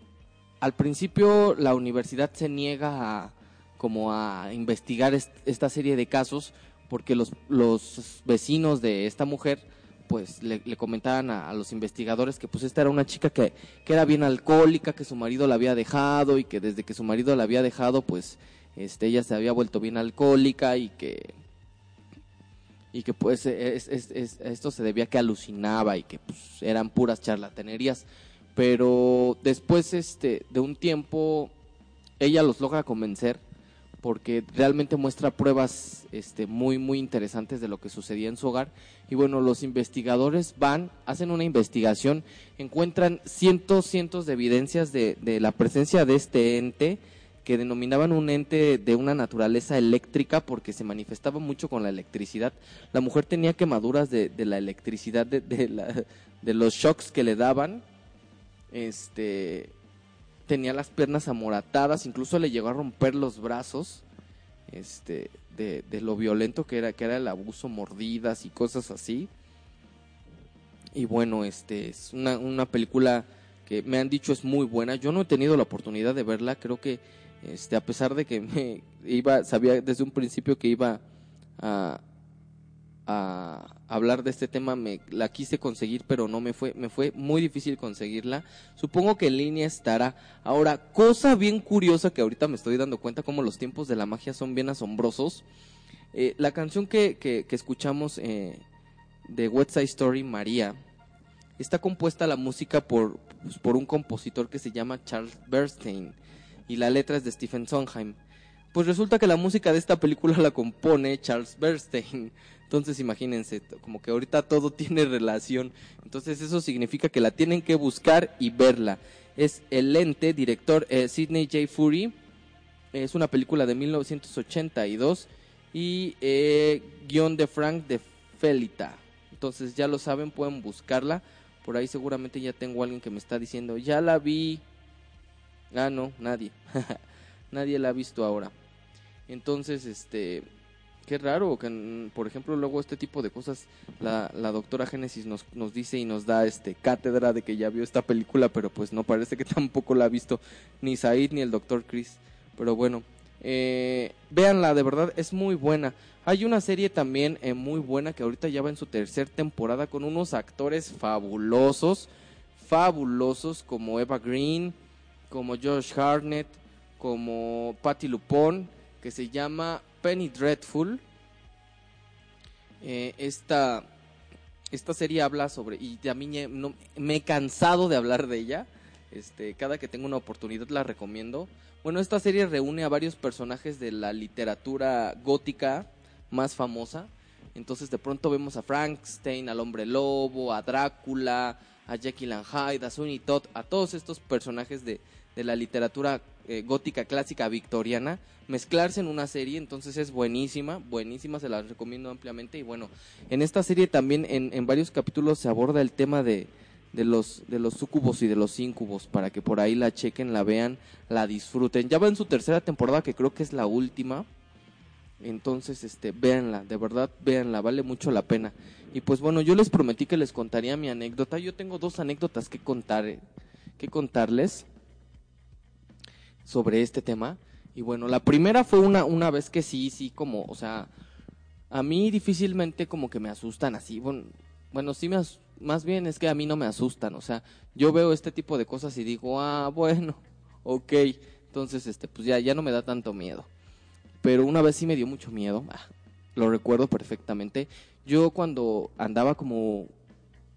al principio la universidad se niega a como a investigar est- esta serie de casos porque los, los vecinos de esta mujer pues le, comentaban a, los investigadores que pues esta era una chica que, que era bien alcohólica, que su marido la había dejado y que desde que su marido la había dejado pues este ella se había vuelto bien alcohólica y que y que pues es- es- es- esto se debía que alucinaba y que pues, eran puras charlatanerías. Pero después este de un tiempo ella los logra convencer porque realmente muestra pruebas este muy muy interesantes de lo que sucedía en su hogar y bueno los investigadores van hacen una investigación encuentran cientos cientos de evidencias de, de la presencia de este ente que denominaban un ente de una naturaleza eléctrica porque se manifestaba mucho con la electricidad. La mujer tenía quemaduras de, de la electricidad, de, de, la- de los shocks que le daban. Este tenía las piernas amoratadas, incluso le llegó a romper los brazos. Este, de, lo violento que era, que era el abuso, mordidas y cosas así. Y bueno, este es una, una película que me han dicho es muy buena. Yo no he tenido la oportunidad de verla, creo que este a pesar de que me iba sabía desde un principio que iba a, a hablar de este tema, me la quise conseguir, pero no me fue me fue muy difícil conseguirla. Supongo que en línea estará. Ahora, cosa bien curiosa que ahorita me estoy dando cuenta como los tiempos de la magia son bien asombrosos. Eh, la canción que, que, que escuchamos eh, de West Side Story, María, está compuesta la música por, pues, por un compositor que se llama Charles Bernstein y la letra es de Stephen Sondheim. Pues resulta que la música de esta película la compone Charles Bernstein. Entonces imagínense, como que ahorita todo (laughs) tiene relación. Entonces eso significa que la tienen que buscar y verla. Es El Ente, director eh, Sidney J. Fury. Es una película de 1982 y eh, guion de Frank de Felita. Entonces ya lo saben, pueden buscarla. Por ahí seguramente ya tengo alguien que me está diciendo, ya la vi. Ah, no, nadie. (laughs) nadie la ha visto ahora. Entonces, este, qué raro que, por ejemplo, luego este tipo de cosas, la, la doctora Génesis nos, nos dice y nos da este cátedra de que ya vio esta película, pero pues no parece que (laughs) tampoco la ha visto ni Said ni el doctor Chris. Pero bueno, eh, véanla, de verdad es muy buena. Hay una serie también eh, muy buena que ahorita ya va en su tercera temporada con unos actores fabulosos, fabulosos como Eva Green, como Josh Hartnett, como Patty Lupone, que se llama Penny Dreadful. Eh, esta, esta serie habla sobre, y a mí me he cansado de hablar de ella. Este, cada que tengo una oportunidad la recomiendo. Bueno, esta serie reúne a varios personajes de la literatura gótica más famosa. Entonces de pronto vemos a Frankenstein, al hombre lobo, a Drácula, a Jekyll and Hyde, a Sweeney Todd, a todos estos personajes de, de la literatura eh, gótica clásica victoriana, mezclarse en una serie, entonces es buenísima, buenísima, se la recomiendo ampliamente. Y bueno, en esta serie también en, en varios capítulos se aborda el tema de, de los de los sucubos y de los incubos para que por ahí la chequen, la vean, la disfruten. Ya va en su tercera temporada que creo que es la última. Entonces, este, véanla, de verdad, véanla, vale mucho la pena. Y pues bueno, yo les prometí que les contaría mi anécdota. Yo tengo dos anécdotas que contar, que contarles sobre este tema. Y bueno, la primera fue una, una vez que sí, sí, como, o sea, a mí difícilmente como que me asustan así. Bueno, bueno sí me más bien es que a mí no me asustan. O sea, yo veo este tipo de cosas y digo, ah, bueno, (laughs) ok. Entonces, este, pues ya, ya no me da tanto miedo. Pero una vez sí me dio mucho miedo. ah, lo recuerdo perfectamente. Yo cuando andaba como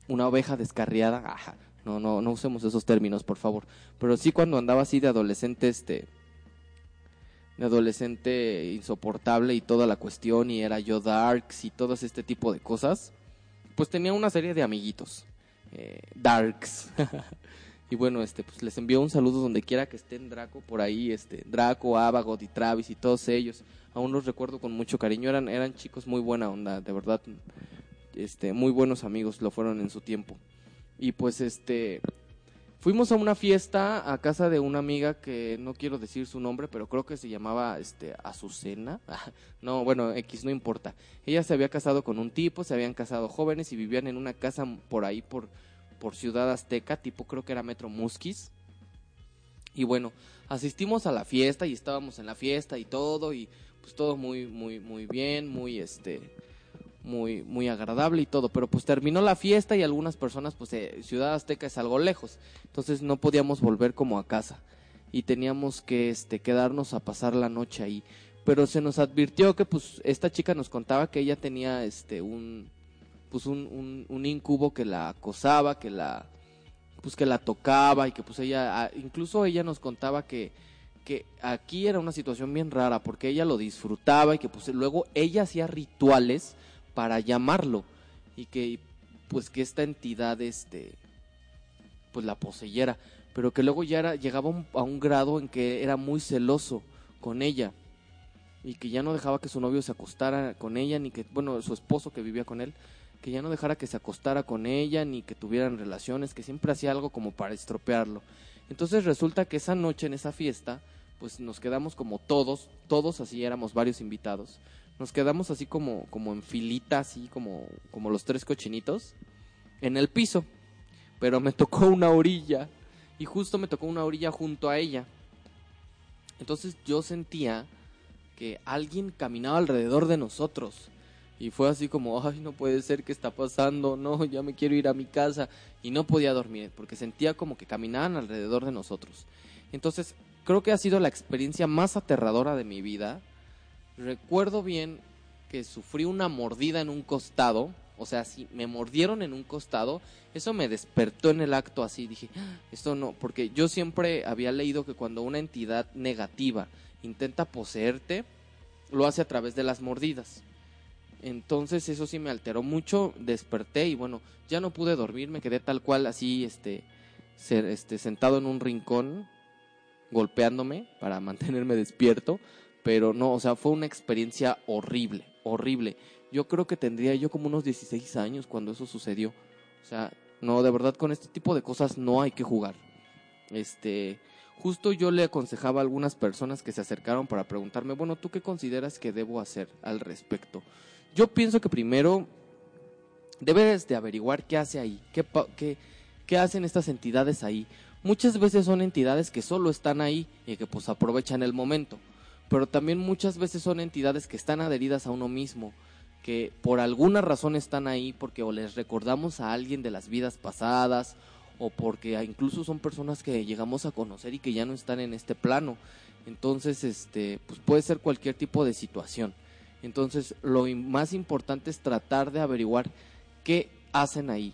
una oveja descarriada, ajá, no, no, no usemos esos términos, por favor. Pero sí cuando andaba así de adolescente, este, de adolescente insoportable y toda la cuestión y era yo darks y todo este tipo de cosas, pues tenía una serie de amiguitos, eh, darks. (laughs) y bueno, este, pues les envío un saludo donde quiera que estén Draco por ahí, este, Draco, Abagot y Travis y todos ellos. Aún los recuerdo con mucho cariño, eran, eran chicos muy buena onda, de verdad, este, muy buenos amigos lo fueron en su tiempo. Y pues este, fuimos a una fiesta a casa de una amiga que no quiero decir su nombre, pero creo que se llamaba este Azucena. (laughs) no, bueno, X no importa. Ella se había casado con un tipo, se habían casado jóvenes y vivían en una casa por ahí por por Ciudad Azteca, tipo creo que era Metro Musquis. Y bueno, asistimos a la fiesta y estábamos en la fiesta y todo y pues todo muy muy muy bien, muy este muy muy agradable y todo, pero pues terminó la fiesta y algunas personas pues Ciudad Azteca es algo lejos, entonces no podíamos volver como a casa y teníamos que este quedarnos a pasar la noche ahí, pero se nos advirtió que pues esta chica nos contaba que ella tenía este un pues un, un, un incubo que la acosaba, que la pues que la tocaba y que pues ella ah, incluso ella nos contaba que que aquí era una situación bien rara porque ella lo disfrutaba y que pues luego ella hacía rituales para llamarlo. Y que pues que esta entidad este pues la poseyera. Pero que luego ya era, llegaba a un grado en que era muy celoso con ella. Y que ya no dejaba que su novio se acostara con ella ni que bueno su esposo que vivía con él. Que ya no dejara que se acostara con ella ni que tuvieran relaciones que siempre hacía algo como para estropearlo. Entonces resulta que esa noche en esa fiesta pues nos quedamos como todos todos así éramos varios invitados nos quedamos así como como en filita así como como los tres cochinitos en el piso pero me (laughs) tocó una orilla y justo me tocó una orilla junto a ella entonces yo sentía que alguien caminaba alrededor de nosotros. Y fue así como, ay, no puede ser, ¿qué está pasando? No, ya me quiero ir a mi casa. Y no podía dormir, porque sentía como que caminaban alrededor de nosotros. Entonces, creo que ha sido la experiencia más aterradora de mi vida. Recuerdo bien que sufrí una mordida en un costado. O sea, si me mordieron en un costado, eso me despertó en el acto así. Dije, "Ah, esto no, porque yo siempre había leído que cuando una entidad negativa intenta poseerte, lo hace a través de las mordidas. Entonces eso sí me alteró mucho, desperté y bueno, ya no pude dormir, me quedé tal cual así, este, ser- este, sentado en un rincón, golpeándome para (laughs) mantenerme despierto, pero no, o sea, fue una experiencia horrible, horrible. Yo creo que tendría yo como unos 16 años cuando eso sucedió. O sea, no, de verdad con este tipo de cosas no hay que jugar. Este, justo yo le aconsejaba a algunas personas que se acercaron para preguntarme, bueno, ¿tú qué consideras que debo hacer al respecto? Yo pienso que primero debes de averiguar qué hace ahí, qué, qué, qué hacen estas entidades ahí. Muchas veces son entidades que solo están ahí y que pues aprovechan el momento, pero también muchas veces son entidades que están adheridas a uno mismo, que por alguna razón están ahí porque o les recordamos a alguien de las vidas pasadas o porque incluso son personas que llegamos a conocer y que ya no están en este plano. Entonces, este, pues puede ser cualquier tipo de situación. Entonces, lo más importante es tratar de averiguar qué hacen ahí.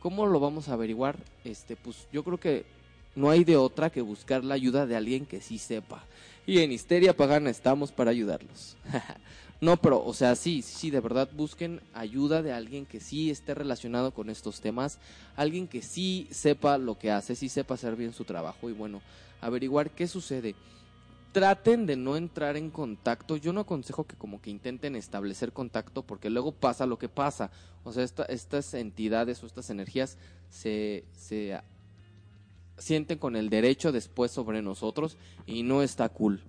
¿Cómo lo vamos a averiguar? Este, pues yo creo que no hay de otra que buscar la ayuda de alguien que sí sepa. Y en Histeria Pagana estamos para ayudarlos. (laughs) no, pero, o sea, sí, sí, de verdad busquen ayuda de alguien que sí esté relacionado con estos temas, alguien que sí sepa lo que hace, sí sepa hacer bien su trabajo y bueno, averiguar qué sucede. Traten de no entrar en contacto. Yo no aconsejo que como que intenten establecer contacto porque luego pasa lo que pasa. O sea, esta- estas entidades o estas energías se, se sienten con el derecho después sobre nosotros y no está cool.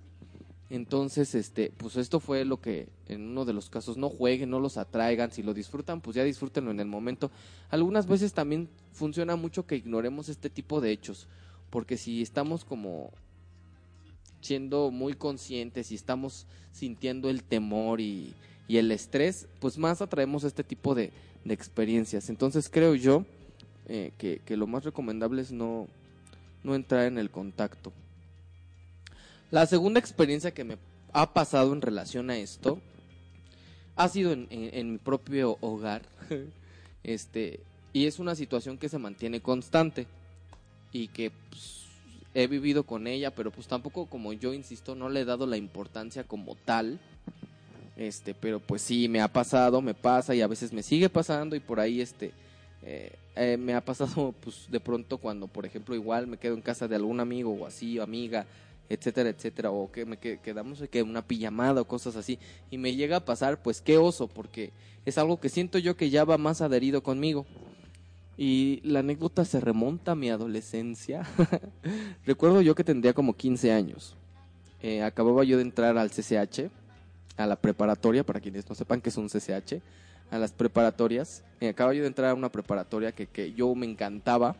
Entonces, este, pues esto fue lo que en uno de los casos no jueguen, no los atraigan, si lo disfrutan, pues ya disfrútenlo en el momento. Algunas veces también funciona mucho que ignoremos este tipo de hechos, porque si estamos como siendo muy conscientes y estamos sintiendo el temor y, y el estrés, pues más atraemos este tipo de, de experiencias. Entonces creo yo eh, que, que lo más recomendable es no, no entrar en el contacto. La segunda experiencia que me ha pasado en relación a esto ha sido en, mi propio hogar. (laughs) este, y es una situación que se mantiene constante y que pues, he vivido con ella, pero pues tampoco como yo insisto, no le he dado la importancia como tal. Este, pero pues sí, me ha pasado, me pasa y a veces me sigue pasando y por ahí este eh, eh, me ha pasado (laughs) pues de pronto cuando por ejemplo igual me quedo en casa de algún amigo o así o amiga etcétera etcétera o que me que- quedamos que una pijamada o cosas así y me llega a pasar pues qué oso porque es algo que siento yo que ya va más adherido conmigo. Y la anécdota se remonta a mi adolescencia. (laughs) Recuerdo yo que tendría como 15 años. Eh, acababa yo de entrar al CCH a la preparatoria para quienes no sepan que es un CCH a las preparatorias Eh, acababa yo de entrar a una preparatoria que, que yo me encantaba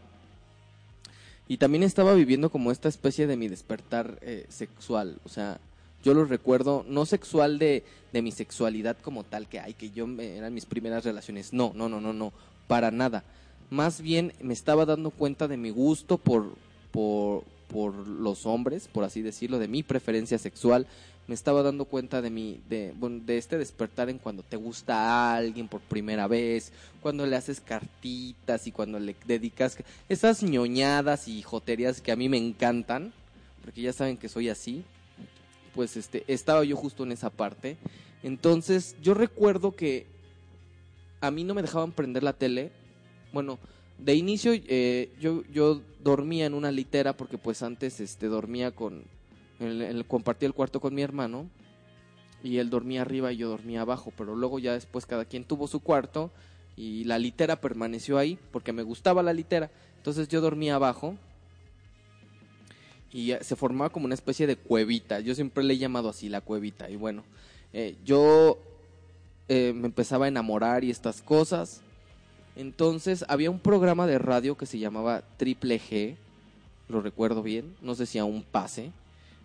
y también estaba viviendo como esta especie de mi despertar eh, sexual. O sea, yo lo recuerdo, no sexual de, de mi sexualidad como tal, que ay, que yo me- eran mis primeras relaciones. No, no, no, no, no, para nada. Más bien me estaba dando cuenta de mi gusto por, por, por los hombres, por así decirlo, de mi preferencia sexual. Me estaba dando cuenta de mi, de, de este despertar en cuando te gusta a alguien por primera vez, cuando le haces cartitas y cuando le dedicas esas ñoñadas y joterías que a mí me encantan, porque ya saben que soy así, pues este, estaba yo justo en esa parte. Entonces, yo recuerdo que a mí no me dejaban prender la tele. Bueno, de inicio eh, yo, yo dormía en una litera porque pues antes este, dormía con, el, el- compartía el cuarto con mi hermano y él dormía arriba y yo dormía abajo, pero luego ya después cada quien tuvo su cuarto y la litera permaneció ahí porque me gustaba la litera. Entonces yo dormía abajo y se formaba como una especie de cuevita. Yo siempre le he llamado así la cuevita. Y bueno, eh, yo eh, me empezaba a enamorar y estas cosas. Entonces había un programa de radio que se llamaba Triple G, lo recuerdo bien, no sé si aún pase,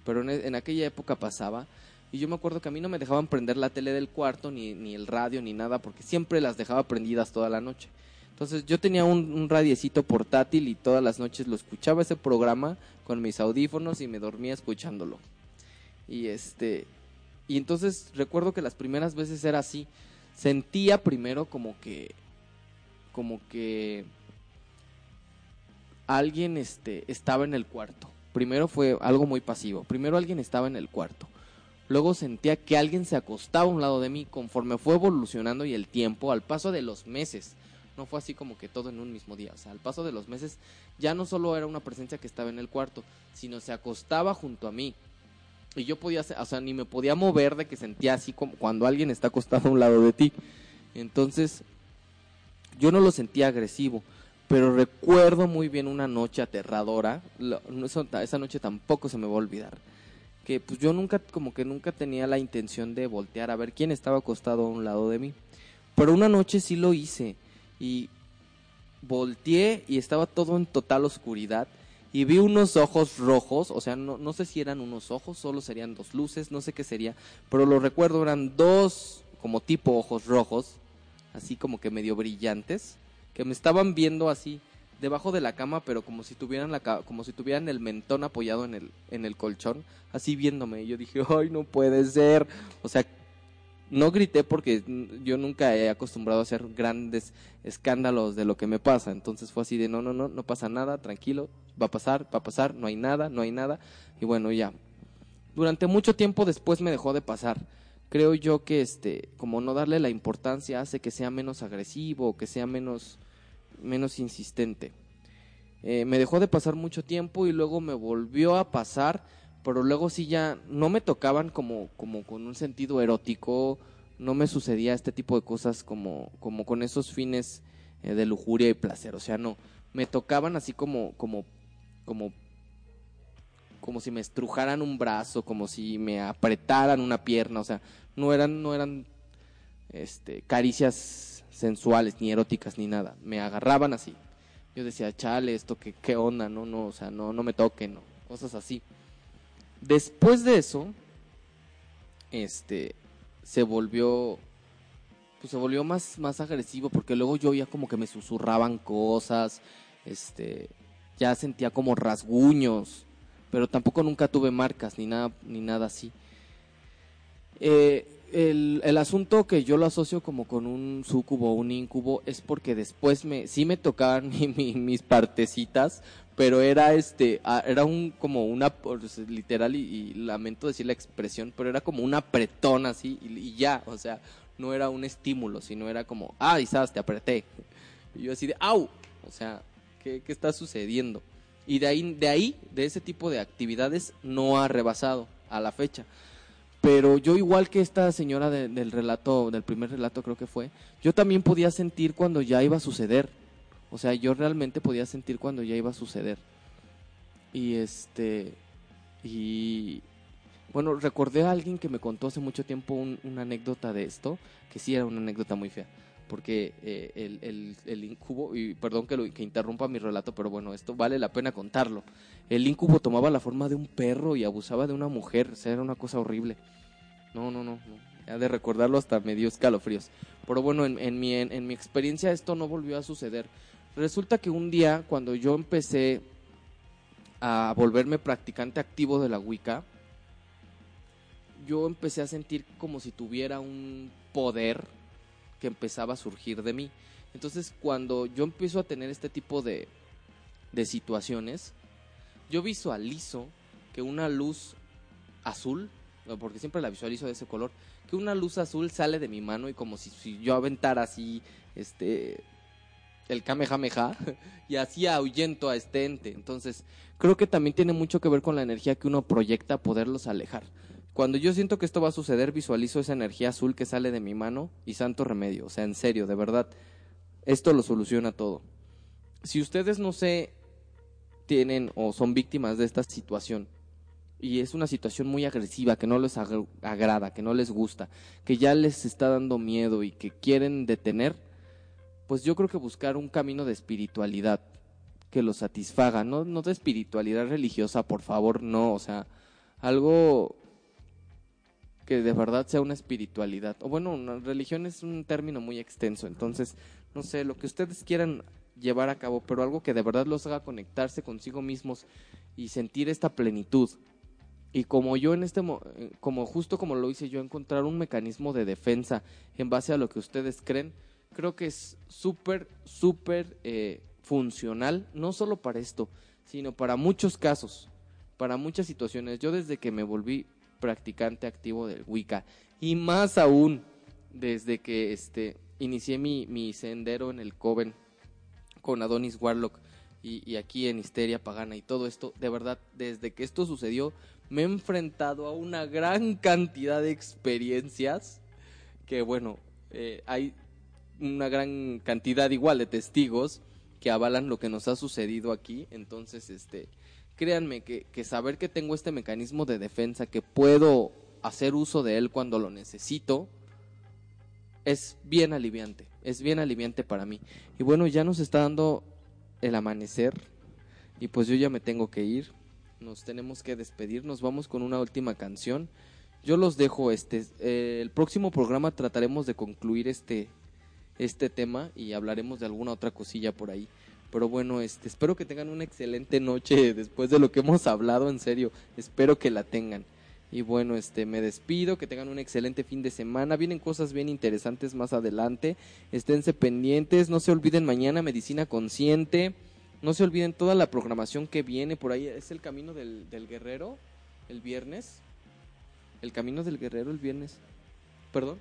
pero en, aquella época pasaba. Y yo me acuerdo que a mí no me dejaban prender la tele del cuarto, ni, ni el radio, ni nada, porque siempre las dejaba prendidas toda la noche. Entonces yo tenía un, un radiecito portátil y todas las noches lo escuchaba ese programa con mis audífonos y me dormía escuchándolo. Y este y entonces recuerdo que las primeras veces era así. Sentía primero como que como que alguien este estaba en el cuarto. Primero fue algo muy pasivo. Primero alguien estaba en el cuarto. Luego sentía que alguien se acostaba a un lado de mí conforme fue evolucionando y el tiempo, al paso de los meses. No fue así como que todo en un mismo día. O sea, al paso de los meses ya no solo era una presencia que estaba en el cuarto, sino se acostaba junto a mí. Y yo podía, o sea, ni me podía mover de que sentía así como cuando alguien está acostado a un lado de ti. Entonces, yo no lo sentía agresivo, pero recuerdo muy bien una noche aterradora, esa noche tampoco se me va a olvidar, que pues yo nunca, como que nunca tenía la intención de voltear a ver quién estaba acostado a un lado de mí, pero una noche sí lo hice y volteé y estaba todo en total oscuridad y vi unos ojos rojos, o sea, no, no sé si eran unos ojos, solo serían dos luces, no sé qué sería, pero lo recuerdo, eran dos como tipo ojos rojos, así como que medio brillantes, que me estaban viendo así debajo de la cama, pero como si tuvieran la como si tuvieran el mentón apoyado en el en el colchón, así viéndome. Y yo dije, (laughs) "Ay, no puede ser." O sea, no grité porque yo nunca he acostumbrado a hacer grandes escándalos de lo que me pasa. Entonces fue así de, "No, no, no, no pasa nada, tranquilo, va a pasar, va a pasar, no hay nada, no hay nada." Y bueno, ya. Durante mucho tiempo después me dejó de pasar creo yo que este como no darle la importancia hace que sea menos agresivo que sea menos menos insistente. Eh, me dejó de pasar mucho tiempo y luego me volvió a pasar pero luego sí ya no me tocaban como como con un sentido erótico no me sucedía este tipo de cosas como como con esos fines eh, de lujuria y placer. O sea no me tocaban así como como como como si me estrujaran un brazo, como si me apretaran una pierna, o sea, no eran, no eran este, caricias sensuales, ni eróticas, ni nada. Me agarraban así. Yo decía, chale, esto qué, qué onda, no, no, o sea, no, no me toquen, no, cosas así. Después de eso, este, se volvió, pues se volvió más, más agresivo, porque luego yo ya como que me susurraban cosas, este, ya sentía como rasguños, pero tampoco nunca tuve marcas ni nada, ni nada así. Eh, el, el asunto que yo lo asocio como con un sucubo o un incubo es porque después me sí me tocaban (laughs) mi- mi- mis partecitas pero era este ah, era un como una literal y, lamento decir la expresión pero era como un apretón así y, y ya o sea no era un estímulo sino era como ah quizás te apreté y yo así de au o sea qué, qué está sucediendo y de ahí de ahí de ese tipo de actividades no ha rebasado a la fecha pero yo igual que esta señora de- del relato, del primer relato creo que fue, yo también podía sentir cuando ya iba a suceder. O sea, yo realmente podía sentir cuando ya iba a suceder. Y este, y bueno, recordé a alguien que me contó hace mucho tiempo un- una anécdota de esto, que sí era una anécdota muy fea, porque eh, el, el, el incubo, y perdón que, interrumpa mi relato, pero bueno, esto vale la pena contarlo. El incubo tomaba la forma de un perro y abusaba de una mujer, o sea, era una cosa horrible. No, no, no, no. Ya de recordarlo hasta me dio escalofríos. Pero bueno, en, mi, en mi experiencia esto no volvió a suceder. Resulta que un día, cuando yo empecé a volverme practicante activo de la Wicca, yo empecé a sentir como si tuviera un poder que empezaba a surgir de mí. Entonces, cuando yo empiezo a tener este tipo de, de situaciones, yo visualizo que una luz azul, porque siempre la visualizo de ese color, que una luz azul sale de mi mano y como si, si yo aventara así, este, el Kamehameha (laughs) y así ahuyento a este ente. Entonces, creo que también tiene mucho que ver con la energía que uno proyecta poderlos alejar. Cuando yo siento que esto va a suceder, visualizo esa energía azul que sale de mi mano y santo remedio. O sea, en serio, de verdad, esto lo soluciona todo. Si ustedes no sé, tienen o son víctimas de esta situación y es una situación muy agresiva que no les ag- agrada, que no les gusta, que ya les está dando miedo y que quieren detener, pues yo creo que buscar un camino de espiritualidad que los satisfaga, no, no de espiritualidad religiosa, por favor, no, o sea, algo que de verdad sea una espiritualidad. O bueno, una religión es un término muy extenso, entonces, no sé, lo que ustedes quieran llevar a cabo, pero algo que de verdad los haga conectarse consigo mismos y sentir esta plenitud. Y como yo en este, eh, como justo como lo hice yo, encontrar un mecanismo de defensa en base a lo que ustedes creen, creo que es súper, súper eh, funcional, no solo para esto, sino para muchos casos, para muchas situaciones. Yo desde que me volví practicante activo del Wicca. Y más aún desde que este inicié mi, mi sendero en el Coven con Adonis Warlock y, aquí en Histeria Pagana y todo esto, de verdad, desde que esto sucedió, me he enfrentado a una gran cantidad de experiencias que bueno, eh, hay una gran cantidad igual de testigos que avalan lo que nos ha sucedido aquí, entonces este créanme que, que saber que tengo este mecanismo de defensa, que puedo hacer uso de él cuando lo necesito, es bien aliviante, es bien aliviante para mí. Y bueno, ya nos está dando el amanecer y pues yo ya me tengo que ir, nos tenemos que despedir, nos vamos con una última canción. Yo los dejo este eh, el próximo programa trataremos de concluir este este tema y hablaremos de alguna otra cosilla por ahí. Pero bueno, este espero que tengan una excelente noche (laughs) después de lo que hemos hablado, en serio, espero que la tengan. Y bueno, este me despido, que tengan un excelente fin de semana. Vienen cosas bien interesantes más adelante. Esténse pendientes, no se olviden mañana medicina consciente. No se olviden toda la programación que viene por ahí. Es el camino del, del guerrero el viernes. El camino del guerrero el viernes. Perdón.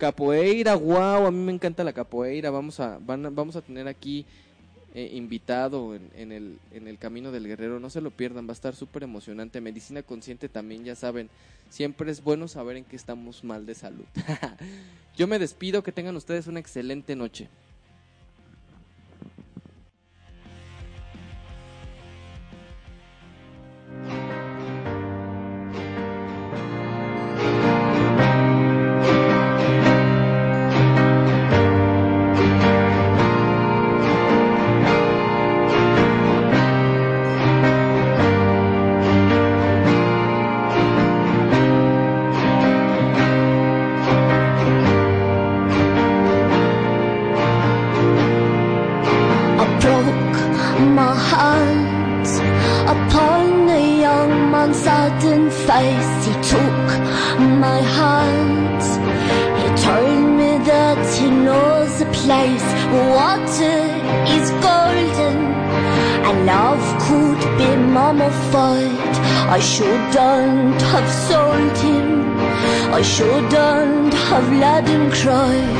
Capoeira, wow, a mí me encanta la capoeira. Vamos a, van vamos a tener aquí eh, invitado en, en el, en el Camino del Guerrero. No se lo pierdan, va a estar súper emocionante. Medicina consciente también, ya saben. Siempre es bueno saber en qué estamos mal de salud. (laughs) Yo me despido, que tengan ustedes una excelente noche. of Latin Croix.